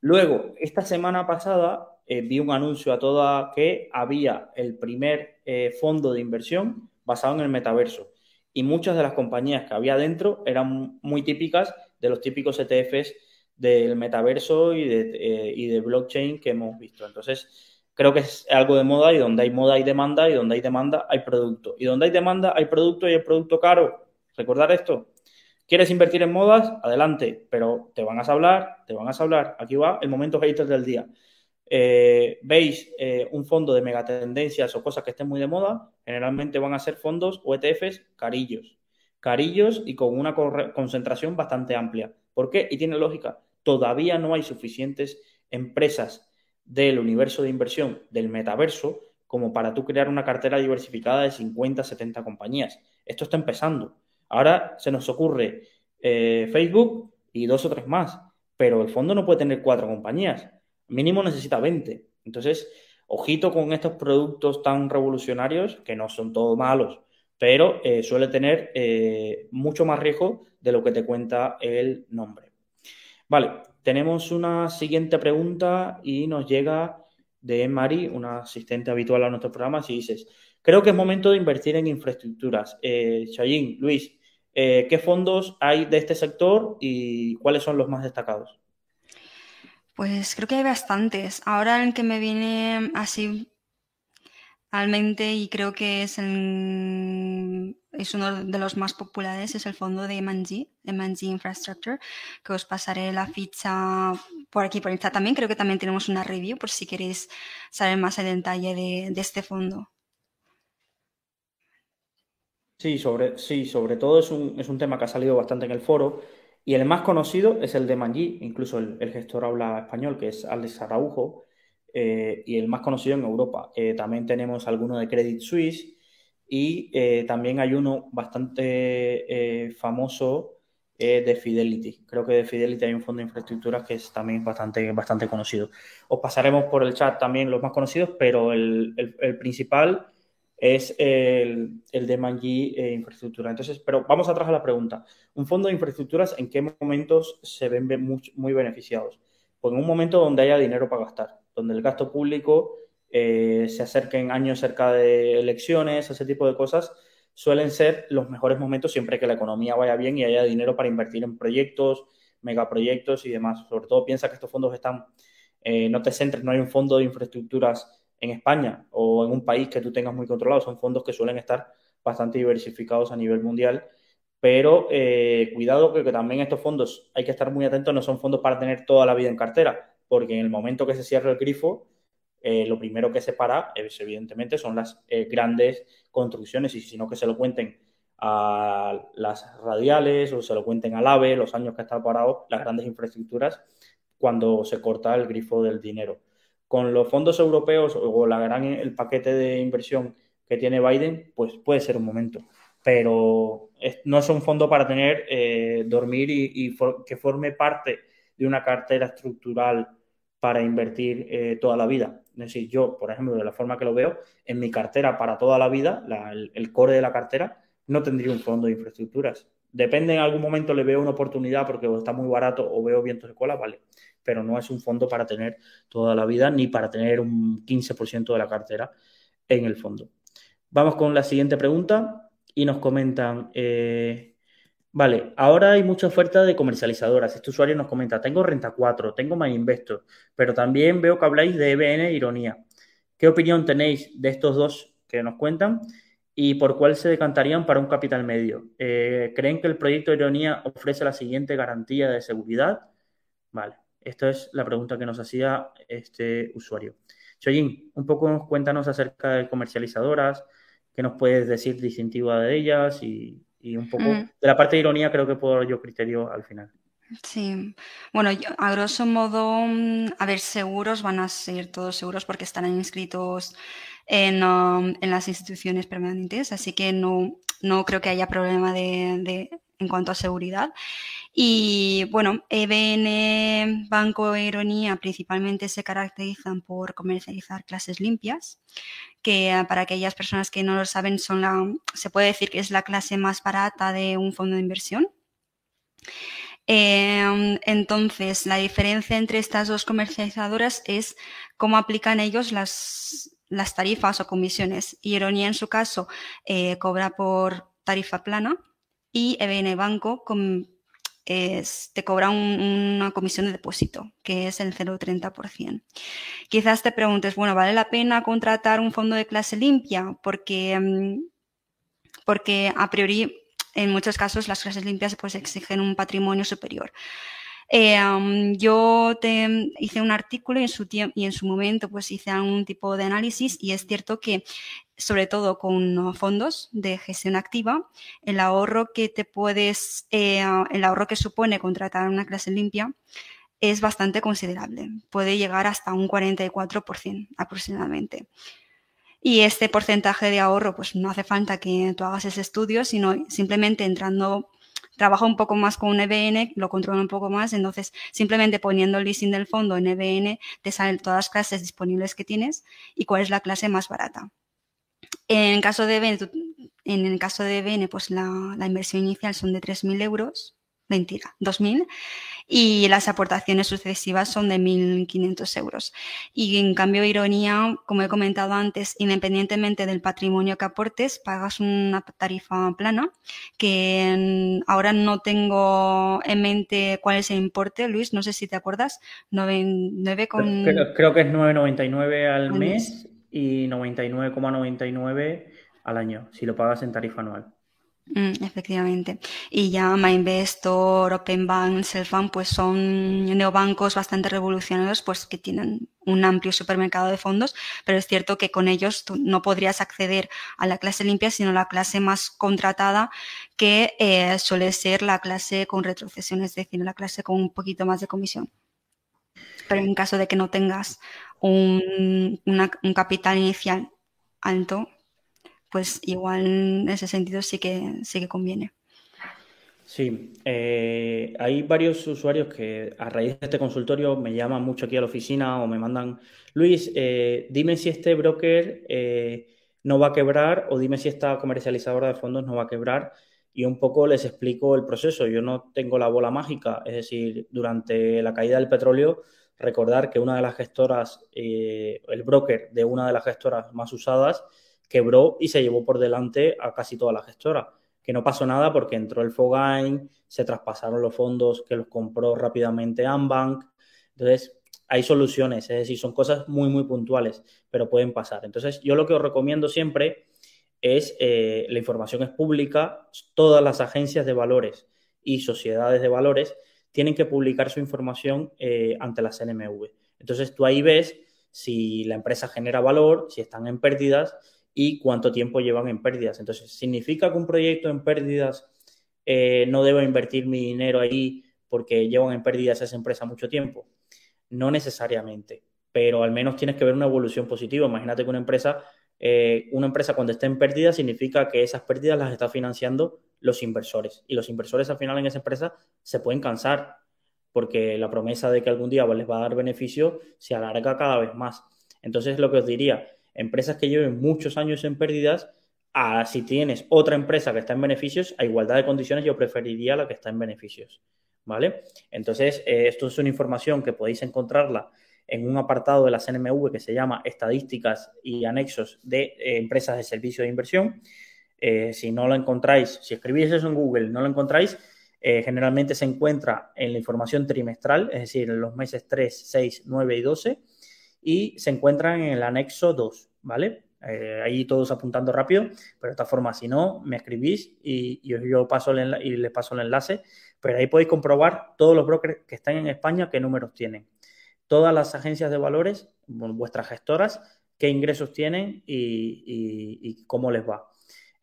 Luego, esta semana pasada vi un anuncio a toda que había el primer fondo de inversión basado en el metaverso. Y muchas de las compañías que había dentro eran muy típicas de los típicos ETFs del metaverso y de, eh, y de blockchain que hemos visto. Entonces, creo que es algo de moda y donde hay moda hay demanda y donde hay demanda hay producto. Y donde hay demanda hay producto y el producto caro. Recordar esto. ¿Quieres invertir en modas? Adelante, pero te van a hablar, te van a hablar. Aquí va el momento hater del día. eh, veis eh, un fondo de megatendencias o cosas que estén muy de moda, generalmente van a ser fondos o ETFs carillos. Carillos y con una concentración bastante amplia. ¿Por qué? Y tiene lógica. Todavía no hay suficientes empresas del universo de inversión del metaverso como para tú crear una cartera diversificada de 50, 70 compañías. Esto está empezando. Ahora se nos ocurre eh, Facebook y dos o tres más, pero el fondo no puede tener cuatro compañías mínimo necesita 20. Entonces, ojito con estos productos tan revolucionarios, que no son todos malos, pero eh, suele tener eh, mucho más riesgo de lo que te cuenta el nombre. Vale, tenemos una siguiente pregunta y nos llega de Mari, una asistente habitual a nuestros programas, y dices, creo que es momento de invertir en infraestructuras. Eh, Luis, eh, ¿qué fondos hay de este sector y cuáles son los más destacados? Pues creo que hay bastantes. Ahora el que me viene así al mente y creo que es, es uno de los más populares es el fondo de M&G, M&G Infrastructure, que os pasaré la ficha por aquí por Insta también. Creo que también tenemos una review por si queréis saber más en detalle de, este fondo. Sí, sobre, sí, sobre todo es un, es un tema que ha salido bastante en el foro y el más conocido es el de Manji, incluso el, gestor habla español, que es Alex Araujo, eh, y el más conocido en Europa. Eh, también tenemos alguno de Credit Suisse y eh, también hay uno bastante famoso de Fidelity. Creo que de Fidelity hay un fondo de infraestructuras que es también bastante, bastante conocido. Os pasaremos por el chat también los más conocidos, pero el, el principal es el, de Manji eh, Infraestructura. Entonces, pero vamos atrás a la pregunta. ¿Un fondo de infraestructuras en qué momentos se ven muy, beneficiados? Pues en un momento donde haya dinero para gastar, donde el gasto público eh, se acerque en años cerca de elecciones, ese tipo de cosas, suelen ser los mejores momentos siempre que la economía vaya bien y haya dinero para invertir en proyectos, megaproyectos y demás. Sobre todo piensa que estos fondos están, eh, no te centres, no hay un fondo de infraestructuras en España o en un país que tú tengas muy controlado. Son fondos que suelen estar bastante diversificados a nivel mundial. Pero eh, cuidado que, también estos fondos hay que estar muy atentos, no son fondos para tener toda la vida en cartera, porque en el momento que se cierra el grifo, eh, lo primero que se para, evidentemente, son las eh, grandes construcciones, y si no que se lo cuenten a las radiales o se lo cuenten al AVE, los años que está parado, las grandes infraestructuras, cuando se corta el grifo del dinero. Con los fondos europeos o la gran, el paquete de inversión que tiene Biden, pues puede ser un momento. Pero no es un fondo para tener, eh, dormir y, que forme parte de una cartera estructural para invertir eh, toda la vida. Es decir, yo, por ejemplo, de la forma que lo veo, en mi cartera para toda la vida, el, core de la cartera, no tendría un fondo de infraestructuras. Depende, en algún momento le veo una oportunidad porque está muy barato o veo vientos de cola, vale pero no es un fondo para tener toda la vida ni para tener un 15% de la cartera en el fondo. Vamos con la siguiente pregunta y nos comentan, eh, vale, ahora hay mucha oferta de comercializadoras. Este usuario nos comenta, tengo Renta 4, tengo MyInvestor, pero también veo que habláis de EBN e Ironía. ¿Qué opinión tenéis de estos dos que nos cuentan? ¿Y por cuál se decantarían para un capital medio? Eh, ¿Creen que el proyecto Ironía ofrece la siguiente garantía de seguridad? Vale. Esta es la pregunta que nos hacía este usuario. Choyin, un poco cuéntanos acerca de comercializadoras, qué nos puedes decir distintiva de ellas y, un poco mm. de la parte de ironía creo que puedo dar yo criterio al final. Sí, bueno, a grosso modo, mm, a ver, seguros van a ser todos seguros porque estarán inscritos en, um, las instituciones permanentes, así que no, no creo que haya problema de, en cuanto a seguridad. Y bueno, EBN, Banco e Ironía principalmente se caracterizan por comercializar clases limpias, que ah, para aquellas personas que no lo saben son la, se puede decir que es la clase más barata de un fondo de inversión. Em, entonces, la diferencia entre estas dos comercializadoras es cómo aplican ellos las, las tarifas o comisiones. Ironía, en su caso, eh, cobra por tarifa plana y EBN Banco con te cobra una comisión de depósito, que es el 0,30%. Quizás te preguntes, bueno, ¿vale la pena contratar un fondo de clase limpia? Porque, mm, porque a priori, en muchos casos, las clases limpias pues, exigen un patrimonio superior. Eh, yo te hice un artículo y en su y en su momento pues hice algún tipo de análisis y es cierto que sobre todo con fondos de gestión activa, el ahorro que te puedes, eh, el ahorro que supone contratar una clase limpia es bastante considerable. Puede llegar hasta un 44% aproximadamente. Y este porcentaje de ahorro, pues no hace falta que tú hagas ese estudio, sino simplemente entrando, trabaja un poco más con un EBN, lo controla un poco más, entonces simplemente poniendo el leasing del fondo en EBN te salen todas las clases disponibles que tienes y cuál es la clase más barata. En el caso de EBN, en el caso de EBN pues la, la inversión inicial son de 3.000 euros, mentira, 2.000 y las aportaciones sucesivas son de 1.500 euros. Y en cambio, ironía, como he comentado antes, independientemente del patrimonio que aportes, pagas una tarifa plana, que ahora no tengo en mente cuál es el importe, Luis, no sé si te acuerdas, 9, con... creo, que es 9,99 al, mes, y 99,99 al año, si lo pagas en tarifa anual. Mm, efectivamente. Y ya MyInvestor, OpenBank, Selfbank, pues son neobancos bastante revolucionarios, pues que tienen un amplio supermercado de fondos, pero es cierto que con ellos tú no podrías acceder a la clase limpia, sino la clase más contratada, que eh, suele ser la clase con retrocesión, es decir, la clase con un poquito más de comisión. Pero en caso de que no tengas un, un capital inicial alto, pues igual en ese sentido sí que, sí que conviene. Sí, eh, hay varios usuarios que a raíz de este consultorio me llaman mucho aquí a la oficina o me mandan, Luis, eh, dime si este broker eh, no va a quebrar o dime si esta comercializadora de fondos no va a quebrar y un poco les explico el proceso. Yo no tengo la bola mágica, es decir, durante la caída del petróleo, recordar que una de las gestoras, el broker de una de las gestoras más usadas, quebró y se llevó por delante a casi toda la gestora. Que no pasó nada porque entró el Fogain, se traspasaron los fondos que los compró rápidamente Ambank. Entonces, hay soluciones, es decir, son cosas muy, muy puntuales, pero pueden pasar. Entonces, yo lo que os recomiendo siempre es, eh, la información es pública, todas las agencias de valores y sociedades de valores tienen que publicar su información eh, ante la CNMV. Entonces, tú ahí ves si la empresa genera valor, si están en pérdidas y cuánto tiempo llevan en pérdidas. Entonces, ¿significa que un proyecto en pérdidas eh, no debo invertir mi dinero ahí porque llevan en pérdidas esa empresa mucho tiempo? No necesariamente, pero al menos tienes que ver una evolución positiva. Imagínate que una empresa, eh, una empresa cuando esté en pérdidas significa que esas pérdidas las está financiando los inversores y los inversores al final en esa empresa se pueden cansar porque la promesa de que algún día les va a dar beneficio se alarga cada vez más. Entonces, lo que os diría, empresas que lleven muchos años en pérdidas, si tienes otra empresa que está en beneficios, a igualdad de condiciones yo preferiría la que está en beneficios. ¿Vale? Entonces, eh, esto es una información que podéis encontrarla en un apartado de la CNMV que se llama Estadísticas y Anexos de eh, Empresas de Servicio de Inversión. Eh, si no lo encontráis, si escribís eso en Google, no lo encontráis, generalmente se encuentra en la información trimestral, es decir, en los meses 3, 6, 9 y 12 y se encuentran en el anexo 2, ¿vale? Eh, ahí todos apuntando rápido, pero de esta forma, si no, me escribís y, yo, paso el y les paso el enlace, pero ahí podéis comprobar todos los brokers que están en España, qué números tienen. Todas las agencias de valores, vuestras gestoras, qué ingresos tienen y, y cómo les va.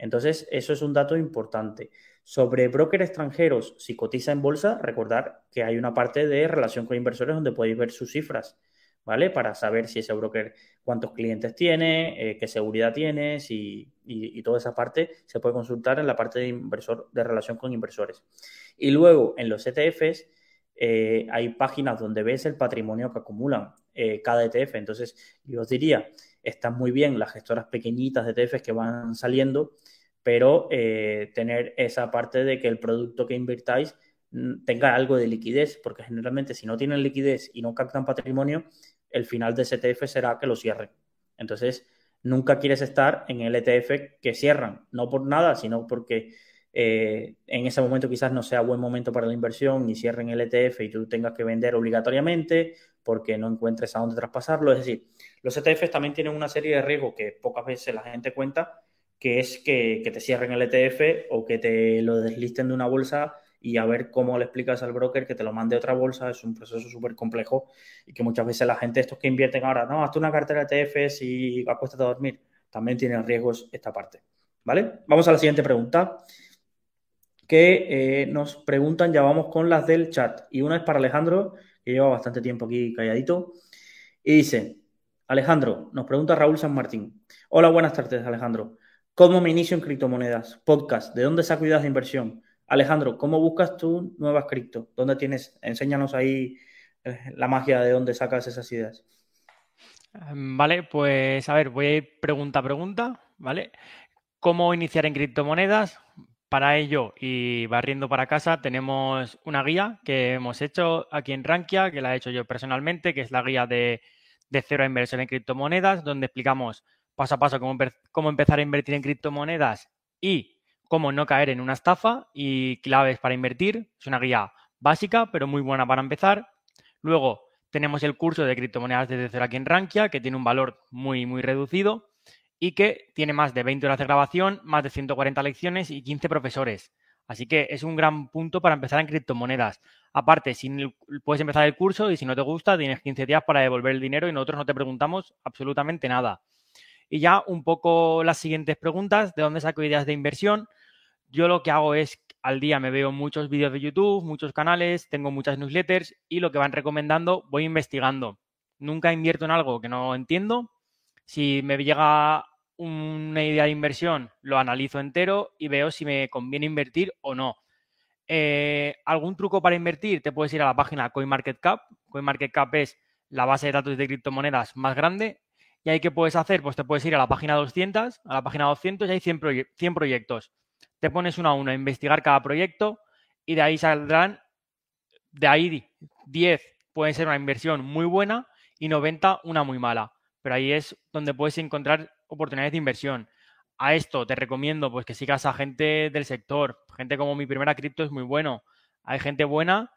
Entonces, eso es un dato importante. Sobre brokers extranjeros, si cotiza en bolsa, recordar que hay una parte de relación con inversores donde podéis ver sus cifras. ¿vale? Para saber si ese broker, cuántos clientes tiene, eh, qué seguridad tiene, y, toda esa parte se puede consultar en la parte de inversor, de relación con inversores. Y luego, en los ETFs, eh, hay páginas donde ves el patrimonio que acumulan eh, cada ETF. Entonces, yo os diría, están muy bien las gestoras pequeñitas de ETFs que van saliendo, pero tener esa parte de que el producto que invirtáis mm, tenga algo de liquidez, porque generalmente si no tienen liquidez y no captan patrimonio, el final de ese ETF será que lo cierren. Entonces, nunca quieres estar en el ETF que cierran, no por nada, sino porque eh, en ese momento quizás no sea buen momento para la inversión y cierren el ETF y tú tengas que vender obligatoriamente porque no encuentres a dónde traspasarlo. Es decir, los ETFs también tienen una serie de riesgos que pocas veces la gente cuenta, que es que, te cierren el ETF o que te lo deslisten de una bolsa y a ver cómo le explicas al broker que te lo mande otra bolsa. Es un proceso súper complejo y que muchas veces la gente, estos que invierten ahora, no, hazte una cartera de ETFs y acuéstate a dormir, también tienen riesgos esta parte. ¿Vale? Vamos a la siguiente pregunta que eh, nos preguntan, ya vamos con las del chat. Y una es para Alejandro, que lleva bastante tiempo aquí calladito. Y dice, Alejandro, nos pregunta Raúl San Martín. Hola, buenas tardes, Alejandro. ¿Cómo me inicio en criptomonedas? Podcast, ¿de dónde saco ideas de inversión? Alejandro, ¿cómo buscas tú nuevas cripto? ¿Dónde tienes? Enséñanos ahí eh, la magia de dónde sacas esas ideas. Em, vale, pues a ver, voy a ir pregunta a pregunta, ¿vale? ¿Cómo iniciar en criptomonedas? Para ello y barriendo para casa tenemos una guía que hemos hecho aquí en Rankia, que la he hecho yo personalmente, que es la guía de, de cero a inversión en criptomonedas, donde explicamos paso a paso cómo, empezar a invertir en criptomonedas y cómo no caer en una estafa y claves para invertir. Es una guía básica, pero muy buena para empezar. Luego tenemos el curso de criptomonedas desde cero aquí en Rankia, que tiene un valor muy, muy reducido y que tiene más de 20 horas de grabación, más de 140 lecciones y 15 profesores. Así que es un gran punto para empezar en criptomonedas. Aparte, si puedes empezar el curso y si no te gusta, tienes 15 días para devolver el dinero y nosotros no te preguntamos absolutamente nada. Y ya un poco las siguientes preguntas, ¿de dónde saco ideas de inversión? Yo lo que hago es, al día me veo muchos vídeos de YouTube, muchos canales, tengo muchas newsletters y lo que van recomendando voy investigando. Nunca invierto en algo que no entiendo. Si me llega una idea de inversión, lo analizo entero y veo si me conviene invertir o no. Eh, ¿Algún truco para invertir? Te puedes ir a la página CoinMarketCap. CoinMarketCap es la base de datos de criptomonedas más grande ¿Y ahí qué puedes hacer? Pues te puedes ir a la página 200, a la página 200 y hay 100, proyectos. Te pones uno a uno a investigar cada proyecto y de ahí saldrán, de ahí 10 pueden ser una inversión muy buena y 90 una muy mala. Pero ahí es donde puedes encontrar oportunidades de inversión. A esto te recomiendo pues que sigas a gente del sector. Gente como mi primera cripto es muy bueno. Hay gente buena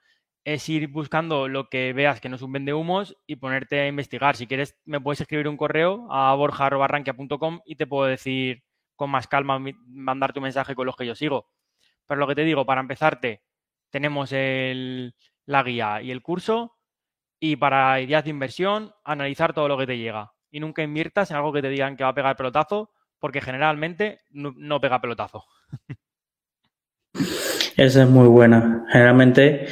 es ir buscando lo que veas que no es un vende humos y ponerte a investigar. Si quieres, me puedes escribir un correo a borja.rankia.com y te puedo decir con más calma, mandar tu mensaje con los que yo sigo. Pero lo que te digo, para empezarte, tenemos la guía y el curso. Y para ideas de inversión, analizar todo lo que te llega. Y nunca inviertas en algo que te digan que va a pegar pelotazo, porque generalmente no pega pelotazo. Esa es muy buena. Generalmente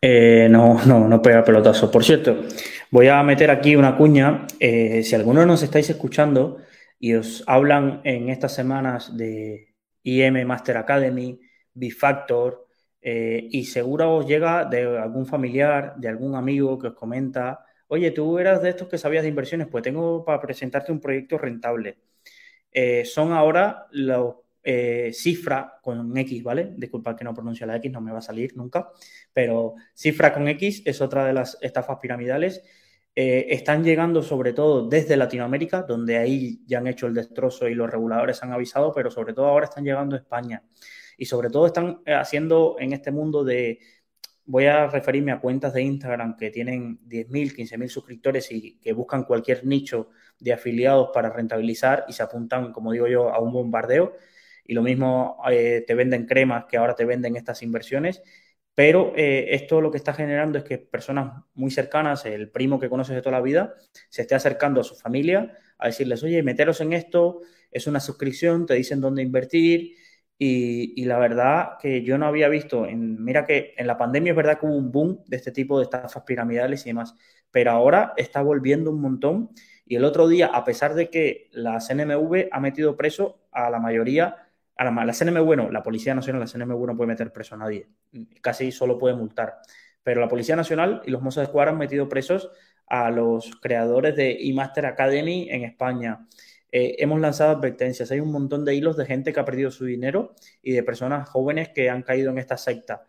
eh, no, no, no pega pelotazo. Por cierto, voy a meter aquí una cuña. Eh, si alguno nos estáis escuchando y os hablan en estas semanas de IM Master Academy, Bifactor, eh, y seguro os llega de algún familiar, de algún amigo que os comenta, oye, tú eras de estos que sabías de inversiones, pues tengo para presentarte un proyecto rentable. son ahora los eh, cifra con X, ¿vale? Disculpa que no pronuncie la X, no me va a salir nunca, pero cifra con X es otra de las estafas piramidales. Eh, están llegando sobre todo desde Latinoamérica, donde ahí ya han hecho el destrozo y los reguladores han avisado, pero sobre todo ahora están llegando a España. Y sobre todo están eh, haciendo en este mundo de, voy a referirme a cuentas de Instagram que tienen 10.000, 15.000 suscriptores y que buscan cualquier nicho de afiliados para rentabilizar y se apuntan, como digo yo, a un bombardeo y lo mismo eh, te venden cremas que ahora te venden estas inversiones. Pero eh, esto lo que está generando es que personas muy cercanas, el primo que conoces de toda la vida, se esté acercando a su familia a decirles, oye, meteros en esto, es una suscripción, te dicen dónde invertir. Y, la verdad que yo no había visto, en, mira que en la pandemia es verdad que hubo un boom de este tipo de estafas piramidales y demás, pero ahora está volviendo un montón. Y el otro día, a pesar de que la CNMV ha metido preso a la mayoría Ahora, la CNMV, bueno, la Policía Nacional, la CNMV no puede meter preso a nadie, casi solo puede multar. Pero la Policía Nacional y los Mossos de Escuadra han metido presos a los creadores de eMaster Academy en España. Eh, hemos lanzado advertencias. Hay un montón de hilos de gente que ha perdido su dinero y de personas jóvenes que han caído en esta secta.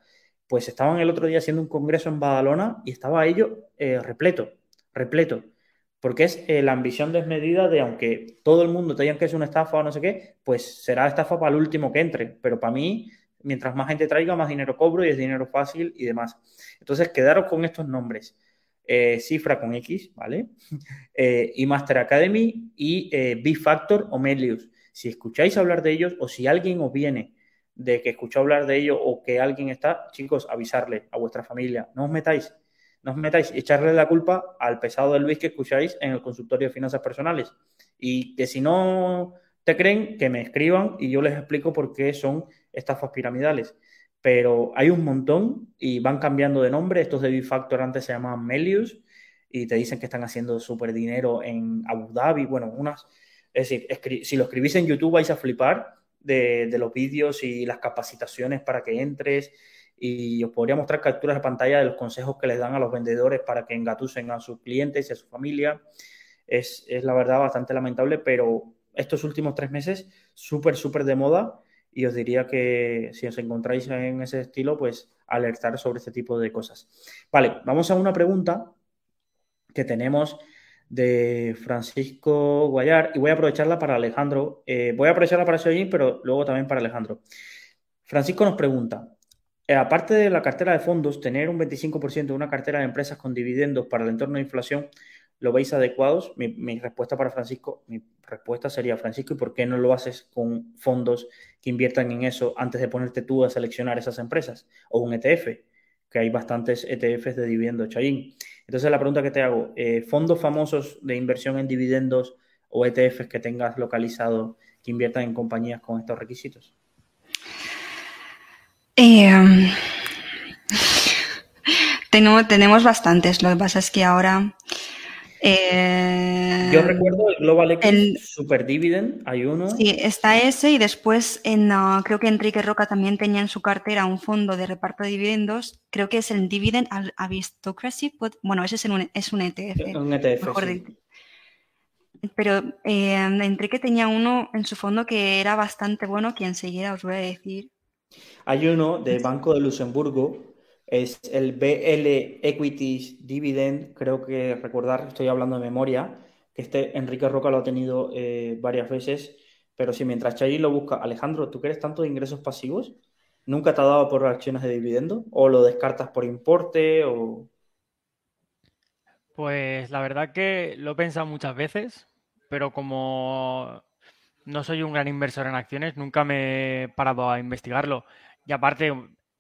Pues estaban el otro día haciendo un congreso en Badalona y estaba ello eh, repleto, repleto porque es eh, la ambición desmedida de, aunque todo el mundo te que es una estafa o no sé qué, pues será estafa para el último que entre. Pero para mí, mientras más gente traiga, más dinero cobro y es dinero fácil y demás. Entonces, quedaros con estos nombres. Eh, cifra con X, ¿vale? Eh, y Master Academy y B-Factor o Melius. Si escucháis hablar de ellos o si alguien os viene de que escuchó hablar de ello o que alguien está, chicos, avisarle a vuestra familia, no os metáis, no os metáis echarle la culpa al pesado de Luis que escucháis en el consultorio de finanzas personales. Y que si no te creen, que me escriban y yo les explico por qué son estafas piramidales. Pero hay un montón y van cambiando de nombre. Estos de Bifactor antes se llamaban Melius y te dicen que están haciendo súper dinero en Abu Dhabi. Bueno, unas. Es decir, si lo escribís en YouTube vais a flipar de, de los vídeos y las capacitaciones para que entres y os podría mostrar capturas de pantalla de los consejos que les dan a los vendedores para que engatusen a sus clientes y a su familia. Es, es la verdad bastante lamentable, pero estos últimos tres meses súper, súper de moda y os diría que si os encontráis en ese estilo, pues alertar sobre este tipo de cosas. Vale, vamos a una pregunta que tenemos de Francisco Guayar y voy a aprovecharla para Alejandro. Eh, voy a aprovecharla para Soyin, pero luego también para Alejandro. Francisco nos pregunta, aparte de la cartera de fondos, tener un 25% de una cartera de empresas con dividendos para el entorno de inflación, ¿lo veis adecuados? Mi, respuesta para Francisco, mi respuesta sería, Francisco, ¿y por qué no lo haces con fondos que inviertan en eso antes de ponerte tú a seleccionar esas empresas? O un ETF, que hay bastantes ETFs de dividendos, Chayín. Entonces la pregunta que te hago, eh, ¿fondos famosos de inversión en dividendos o ETFs que tengas localizado que inviertan en compañías con estos requisitos? Eh, tenemos, tenemos bastantes, lo que pasa es que ahora... Eh, Yo recuerdo el Global X Super Dividend, hay uno. Sí, está ese y después en, uh, creo que Enrique Roca también tenía en su cartera un fondo de reparto de dividendos, creo que es el Dividend Aristocracy, bueno, ese es un, es un ETF. Un ETF, Pero eh, Enrique tenía uno en su fondo que era bastante bueno, que enseguida os voy a decir. Hay uno de Banco de Luxemburgo, es el BL Equities Dividend, creo que recordar, estoy hablando de memoria, que este Enrique Roca lo ha tenido eh, varias veces, pero si mientras Chay lo busca, Alejandro, ¿tú crees tanto de ingresos pasivos? ¿Nunca te ha dado por acciones de dividendo? ¿O lo descartas por importe? O... Pues la verdad que lo he pensado muchas veces, pero como no soy un gran inversor en acciones, nunca me he parado a investigarlo. Y aparte,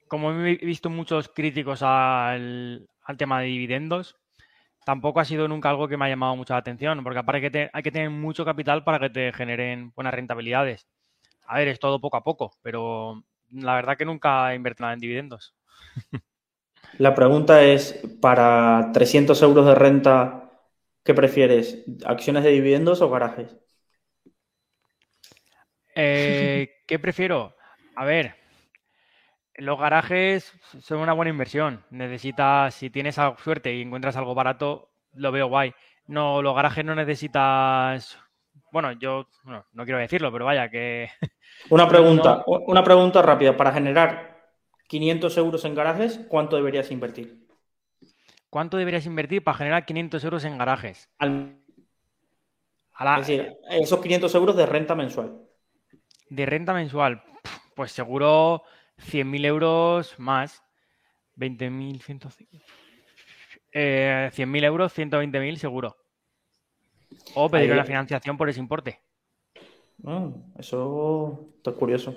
como he visto muchos críticos al, tema de dividendos, tampoco ha sido nunca algo que me ha llamado mucha la atención, porque aparte hay que tener mucho capital para que te generen buenas rentabilidades. A ver, es todo poco a poco, pero la verdad que nunca he invertido nada en dividendos. La pregunta es, para 300 euros de renta, ¿qué prefieres? ¿Acciones de dividendos o garajes? Eh, ¿Qué prefiero? A ver, los garajes son una buena inversión. Necesitas, si tienes suerte y encuentras algo barato, lo veo guay. No, los garajes no necesitas. Bueno, yo no, quiero decirlo, pero vaya que. Una pregunta, una pregunta rápida. Para generar 500 euros en garajes, ¿cuánto deberías invertir? ¿Cuánto deberías invertir para generar 500 euros en garajes? Es decir, esos 500 euros de renta mensual. De renta mensual, pues seguro 100.000 euros más. 20.000, 150. Eh, 100.000 euros, 120.000 seguro. O pedir una financiación por ese importe. Ah, eso está curioso.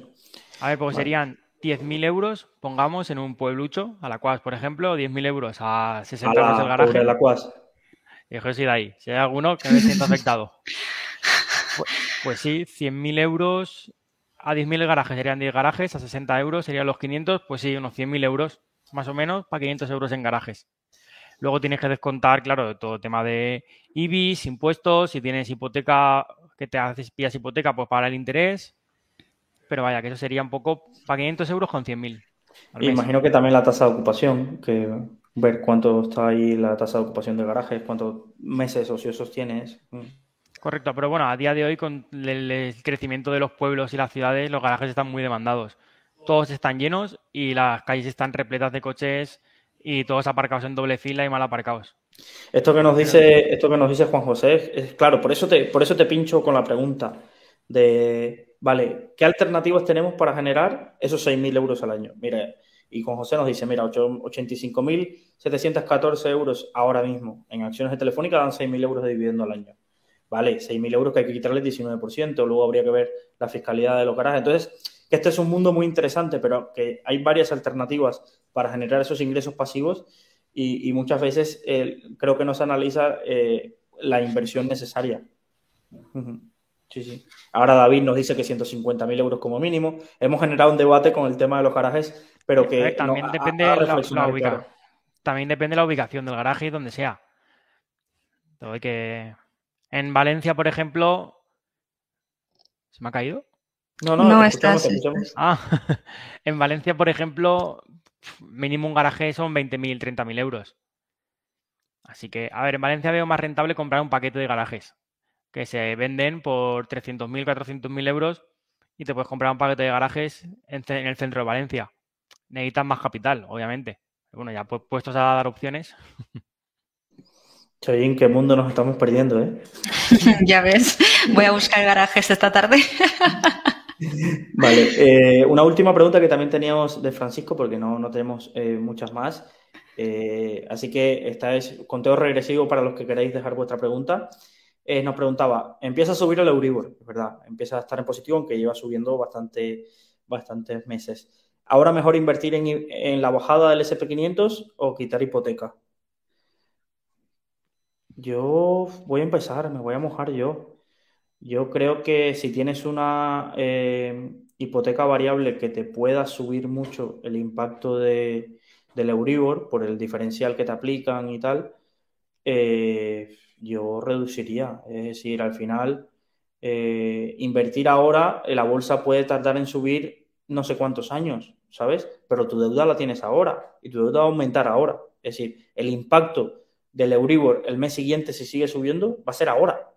A ver, pues serían 10.000 euros, pongamos, en un pueblucho, a la cual, por ejemplo, 10.000 euros a 60 euros el garaje. la cuas. Y de ahí. Si hay alguno que me sienta afectado. Pues, pues sí, 100.000 euros a 10.000 el garaje serían 10 garajes, a 60 euros serían los 500, pues sí, unos 100.000 euros más o menos para 500 euros en garajes. Luego tienes que descontar, claro, todo el tema de IBIS, impuestos, si tienes hipoteca, que te haces, pillas hipoteca, pues para el interés. Pero vaya, que eso sería un poco para 500 euros con 100.000. Imagino que también la tasa de ocupación, que ver cuánto está ahí la tasa de ocupación de garajes, cuántos meses ociosos tienes. Correcto, pero bueno, a día de hoy con el, crecimiento de los pueblos y las ciudades, los garajes están muy demandados. Todos están llenos y las calles están repletas de coches y todos aparcados en doble fila y mal aparcados. Esto que nos dice, esto que nos dice Juan José, es claro, por eso te, por eso te pincho con la pregunta de, vale, ¿qué alternativas tenemos para generar esos 6.000 euros al año? Mira, y Juan José nos dice, mira, 85.714 euros ahora mismo en acciones de Telefónica dan 6.000 euros de dividendo al año vale, 6.000 euros que hay que quitarle el 19%, luego habría que ver la fiscalidad de los garajes. Entonces, que este es un mundo muy interesante, pero que hay varias alternativas para generar esos ingresos pasivos y, muchas veces eh, creo que no se analiza eh, la inversión necesaria. Sí, sí. Ahora David nos dice que 150.000 euros como mínimo. Hemos generado un debate con el tema de los garajes, pero que... también, depende de la, ubicación. también depende de la ubicación del garaje y donde sea. que... En Valencia, por ejemplo... ¿Se me ha caído? No, no, no estás. Ah, en Valencia, por ejemplo, mínimo un garaje son 20.000, 30.000 euros. Así que, a ver, en Valencia veo más rentable comprar un paquete de garajes que se venden por 300.000, 400.000 euros y te puedes comprar un paquete de garajes en, el centro de Valencia. Necesitas más capital, obviamente. Bueno, ya puestos a dar opciones. Choy, ¿en qué mundo nos estamos perdiendo, eh? ya ves, voy a buscar garajes esta tarde. vale, eh, una última pregunta que también teníamos de Francisco, porque no, no tenemos eh, muchas más. Eh, así que esta es conteo regresivo para los que queráis dejar vuestra pregunta. Nos preguntaba, empieza a subir el Euribor, es verdad, empieza a estar en positivo, aunque lleva subiendo bastante, bastantes meses. ¿Ahora mejor invertir en, la bajada del SP500 o quitar hipoteca? Yo voy a empezar, me voy a mojar yo. Yo creo que si tienes una eh, hipoteca variable que te pueda subir mucho el impacto de, del Euribor por el diferencial que te aplican y tal, eh, yo reduciría. Es decir, al final, eh, invertir ahora, la bolsa puede tardar en subir no sé cuántos años, ¿sabes? Pero tu deuda la tienes ahora y tu deuda va a aumentar ahora. Es decir, el impacto del Euribor el mes siguiente, si sigue subiendo, va a ser ahora.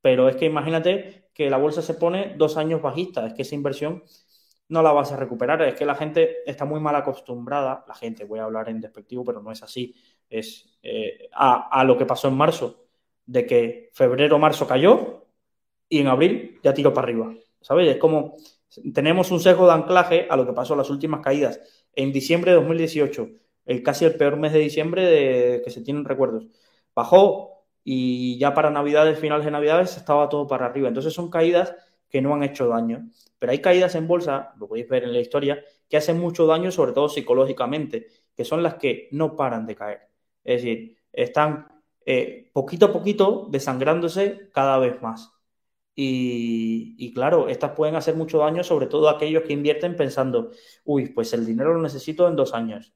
Pero es que imagínate que la bolsa se pone dos años bajista, es que esa inversión no la vas a recuperar. Es que la gente está muy mal acostumbrada, la gente, voy a hablar en despectivo, pero no es así, es eh, a, lo que pasó en marzo, de que febrero, marzo cayó y en abril ya tiró para arriba. ¿Sabes? Es como tenemos un sesgo de anclaje a lo que pasó en las últimas caídas. En diciembre de 2018, el, casi el peor mes de diciembre de, que se tienen recuerdos, bajó y ya para Navidades, finales de Navidades, estaba todo para arriba. Entonces son caídas que no han hecho daño. Pero hay caídas en bolsa, lo podéis ver en la historia, que hacen mucho daño, sobre todo psicológicamente, que son las que no paran de caer. Es decir, están eh, poquito a poquito desangrándose cada vez más. Y, claro, estas pueden hacer mucho daño, sobre todo aquellos que invierten pensando, uy, pues el dinero lo necesito en dos años.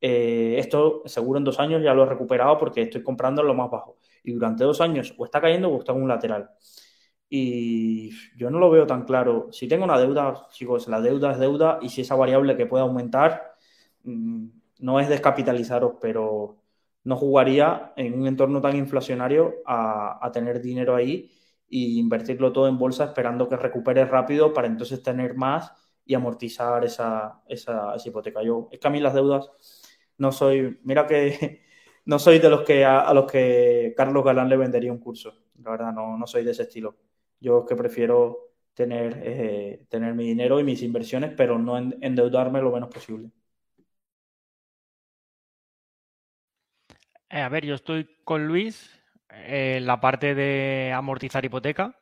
Eh, esto seguro en dos años ya lo he recuperado porque estoy comprando en lo más bajo. Y durante dos años o está cayendo o está en un lateral. Y yo no lo veo tan claro. Si tengo una deuda, chicos, la deuda es deuda y si esa variable que puede aumentar, mm, no es descapitalizaros, pero no jugaría en un entorno tan inflacionario a, tener dinero ahí e invertirlo todo en bolsa esperando que recupere rápido para entonces tener más y amortizar esa, esa, hipoteca. Yo, es que a mí las deudas no soy, mira que no soy de los que a, los que Carlos Galán le vendería un curso. La verdad, no, no soy de ese estilo. Yo que prefiero tener, eh, tener mi dinero y mis inversiones, pero no endeudarme lo menos posible. Eh, a ver, yo estoy con Luis en la parte de amortizar hipoteca,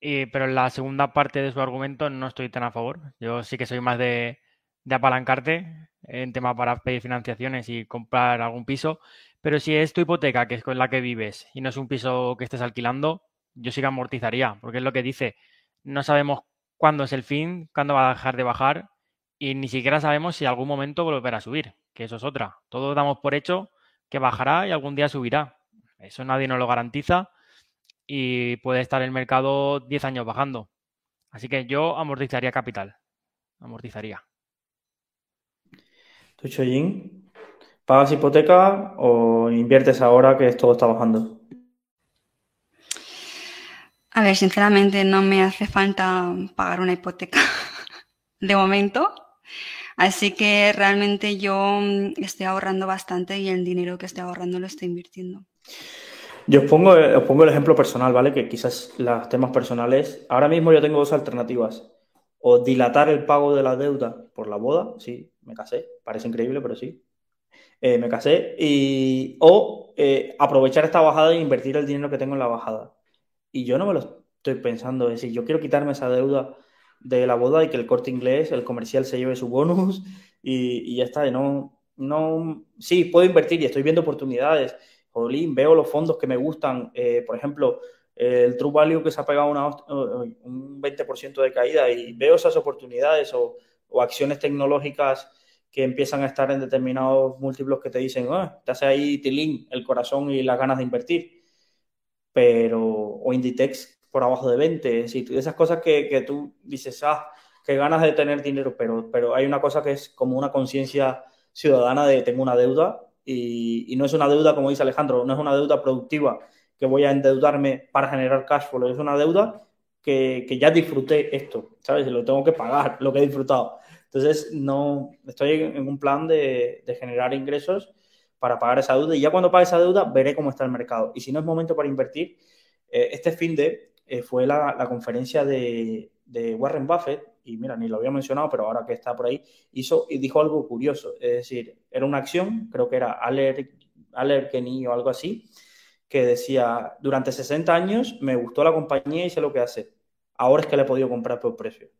pero en la segunda parte de su argumento no estoy tan a favor. Yo sí que soy más de, apalancarte en tema para pedir financiaciones y comprar algún piso, pero si es tu hipoteca, que es con la que vives, y no es un piso que estés alquilando, yo sí que amortizaría, porque es lo que dice, no sabemos cuándo es el fin, cuándo va a dejar de bajar, y ni siquiera sabemos si algún momento volverá a subir, que eso es otra. Todos damos por hecho que bajará y algún día subirá. Eso nadie nos lo garantiza y puede estar el mercado 10 años bajando. Así que yo amortizaría capital. Amortizaría. ¿Tú, Choyin, pagas hipoteca o inviertes ahora que todo está bajando? A ver, sinceramente no me hace falta pagar una hipoteca de momento. Así que realmente yo mm, estoy ahorrando bastante y el dinero que estoy ahorrando lo estoy invirtiendo. Yo os pongo, os pongo el ejemplo personal, ¿vale? Que quizás los temas personales. Ahora mismo yo tengo dos alternativas. O dilatar el pago de la deuda por la boda, sí, me casé, parece increíble, pero sí. Eh, me casé. Y, o eh, aprovechar esta bajada e invertir el dinero que tengo en la bajada. Y yo no me lo estoy pensando. Es decir, yo quiero quitarme esa deuda de la boda y que el corte inglés, el comercial se lleve su bonus y, ya está. no, no, sí, puedo invertir y estoy viendo oportunidades. Veo los fondos que me gustan. Eh, por ejemplo, el True Value que se ha pegado una, un 20% de caída y veo esas oportunidades o, acciones tecnológicas que empiezan a estar en determinados múltiplos que te dicen, ah, te hace ahí tilín el corazón y las ganas de invertir. Pero, o Inditex por abajo de 20, es decir, esas cosas que, que tú dices, ah, qué ganas de tener dinero, pero, pero hay una cosa que es como una conciencia ciudadana de tengo una deuda y, y, no es una deuda, como dice Alejandro, no es una deuda productiva que voy a endeudarme para generar cash flow, es una deuda que, que ya disfruté esto, ¿sabes? Lo tengo que pagar, lo que he disfrutado. Entonces, no, estoy en un plan de, generar ingresos para pagar esa deuda y ya cuando pague esa deuda veré cómo está el mercado. Y si no es momento para invertir, eh, este fin de eh, fue la, conferencia de, Warren Buffett, y mira, ni lo había mencionado, pero ahora que está por ahí, hizo y dijo algo curioso. Es decir, era una acción, creo que era Aller, Kenny o algo así, que decía, durante 60 años me gustó la compañía y sé lo que hace. Ahora es que le he podido comprar por precio.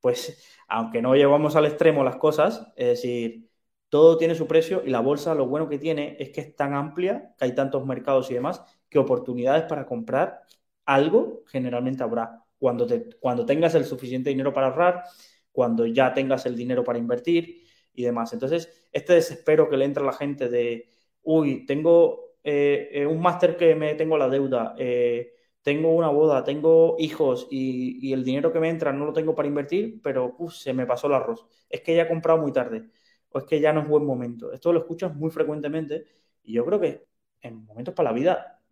Pues, aunque no llevamos al extremo las cosas, es decir, todo tiene su precio y la bolsa lo bueno que tiene es que es tan amplia, que hay tantos mercados y demás, que oportunidades para comprar algo generalmente habrá cuando, te, cuando tengas el suficiente dinero para ahorrar, cuando ya tengas el dinero para invertir y demás. Entonces, este desespero que le entra a la gente de, uy, tengo eh, eh, un máster que me tengo la deuda, eh, tengo una boda, tengo hijos y, el dinero que me entra no lo tengo para invertir, pero se me pasó el arroz. Es que ya he comprado muy tarde o es que ya no es buen momento. Esto lo escuchas muy frecuentemente y yo creo que en momentos para la vida,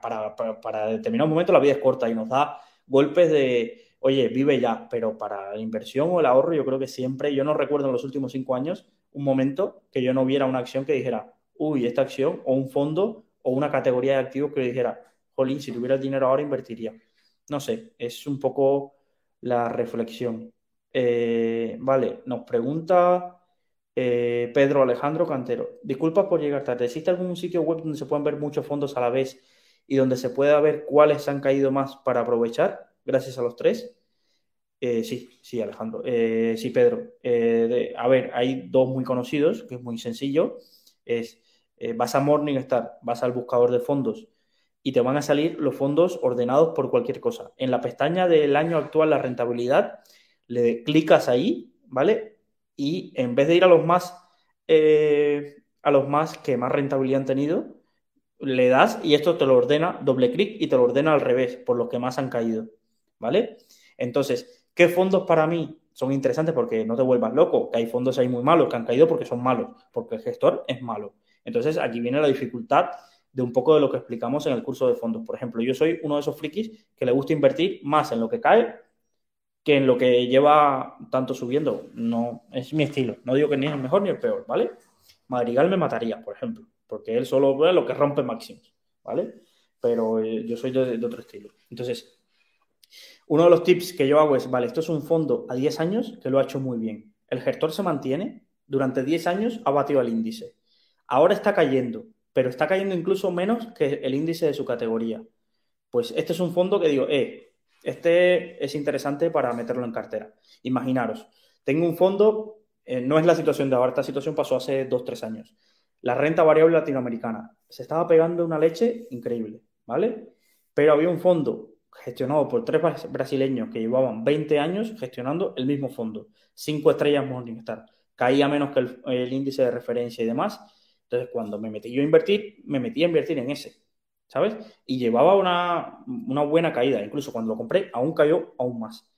para, para, para determinados momentos la vida es corta y nos da golpes de, oye, vive ya, pero para la inversión o el ahorro yo creo que siempre, yo no recuerdo en los últimos cinco años un momento que yo no viera una acción que dijera, uy, esta acción o un fondo o una categoría de activos que dijera, jolín, si tuviera el dinero ahora invertiría. No sé, es un poco la reflexión. Eh, vale, nos pregunta eh, Pedro Alejandro Cantero. Disculpa por llegar tarde. ¿Existe algún sitio web donde se puedan ver muchos fondos a la vez y donde se pueda ver cuáles han caído más para aprovechar, gracias a los tres. Eh, sí, sí, Alejandro. Sí, Pedro. A ver, hay dos muy conocidos, que es muy sencillo. Es, vas a Morningstar, vas al buscador de fondos y te van a salir los fondos ordenados por cualquier cosa. En la pestaña del año actual, la rentabilidad, le clicas ahí, ¿vale? Y en vez de ir a los más, a los más que más rentabilidad han tenido, le das y esto te lo ordena, doble clic y te lo ordena al revés, por los que más han caído. ¿Vale? Entonces, ¿qué fondos para mí son interesantes? Porque no te vuelvas loco, que hay fondos ahí muy malos que han caído porque son malos, porque el gestor es malo. Entonces, aquí viene la dificultad de un poco de lo que explicamos en el curso de fondos. Por ejemplo, yo soy uno de esos frikis que le gusta invertir más en lo que cae que en lo que lleva tanto subiendo. No, es mi estilo. No digo que ni es el mejor ni el peor, ¿vale? Madrigal me mataría, por ejemplo porque él solo ve lo que rompe máximos, ¿vale? Pero eh, yo soy de, otro estilo. Entonces, uno de los tips que yo hago es, vale, esto es un fondo a 10 años que lo ha hecho muy bien. El gestor se mantiene, durante 10 años ha batido el índice. Ahora está cayendo, pero está cayendo incluso menos que el índice de su categoría. Pues este es un fondo que digo, eh, este es interesante para meterlo en cartera. Imaginaros, tengo un fondo, eh, no es la situación de ahora, esta situación pasó hace 2-3 años la renta variable latinoamericana. Se estaba pegando una leche increíble, ¿vale? Pero había un fondo gestionado por tres brasileños que llevaban 20 años gestionando el mismo fondo, cinco estrellas Morningstar. Caía menos que el, índice de referencia y demás. Entonces, cuando me metí yo a invertir, me metí a invertir en ese, ¿sabes? Y llevaba una, una buena caída. Incluso cuando lo compré, aún cayó aún más.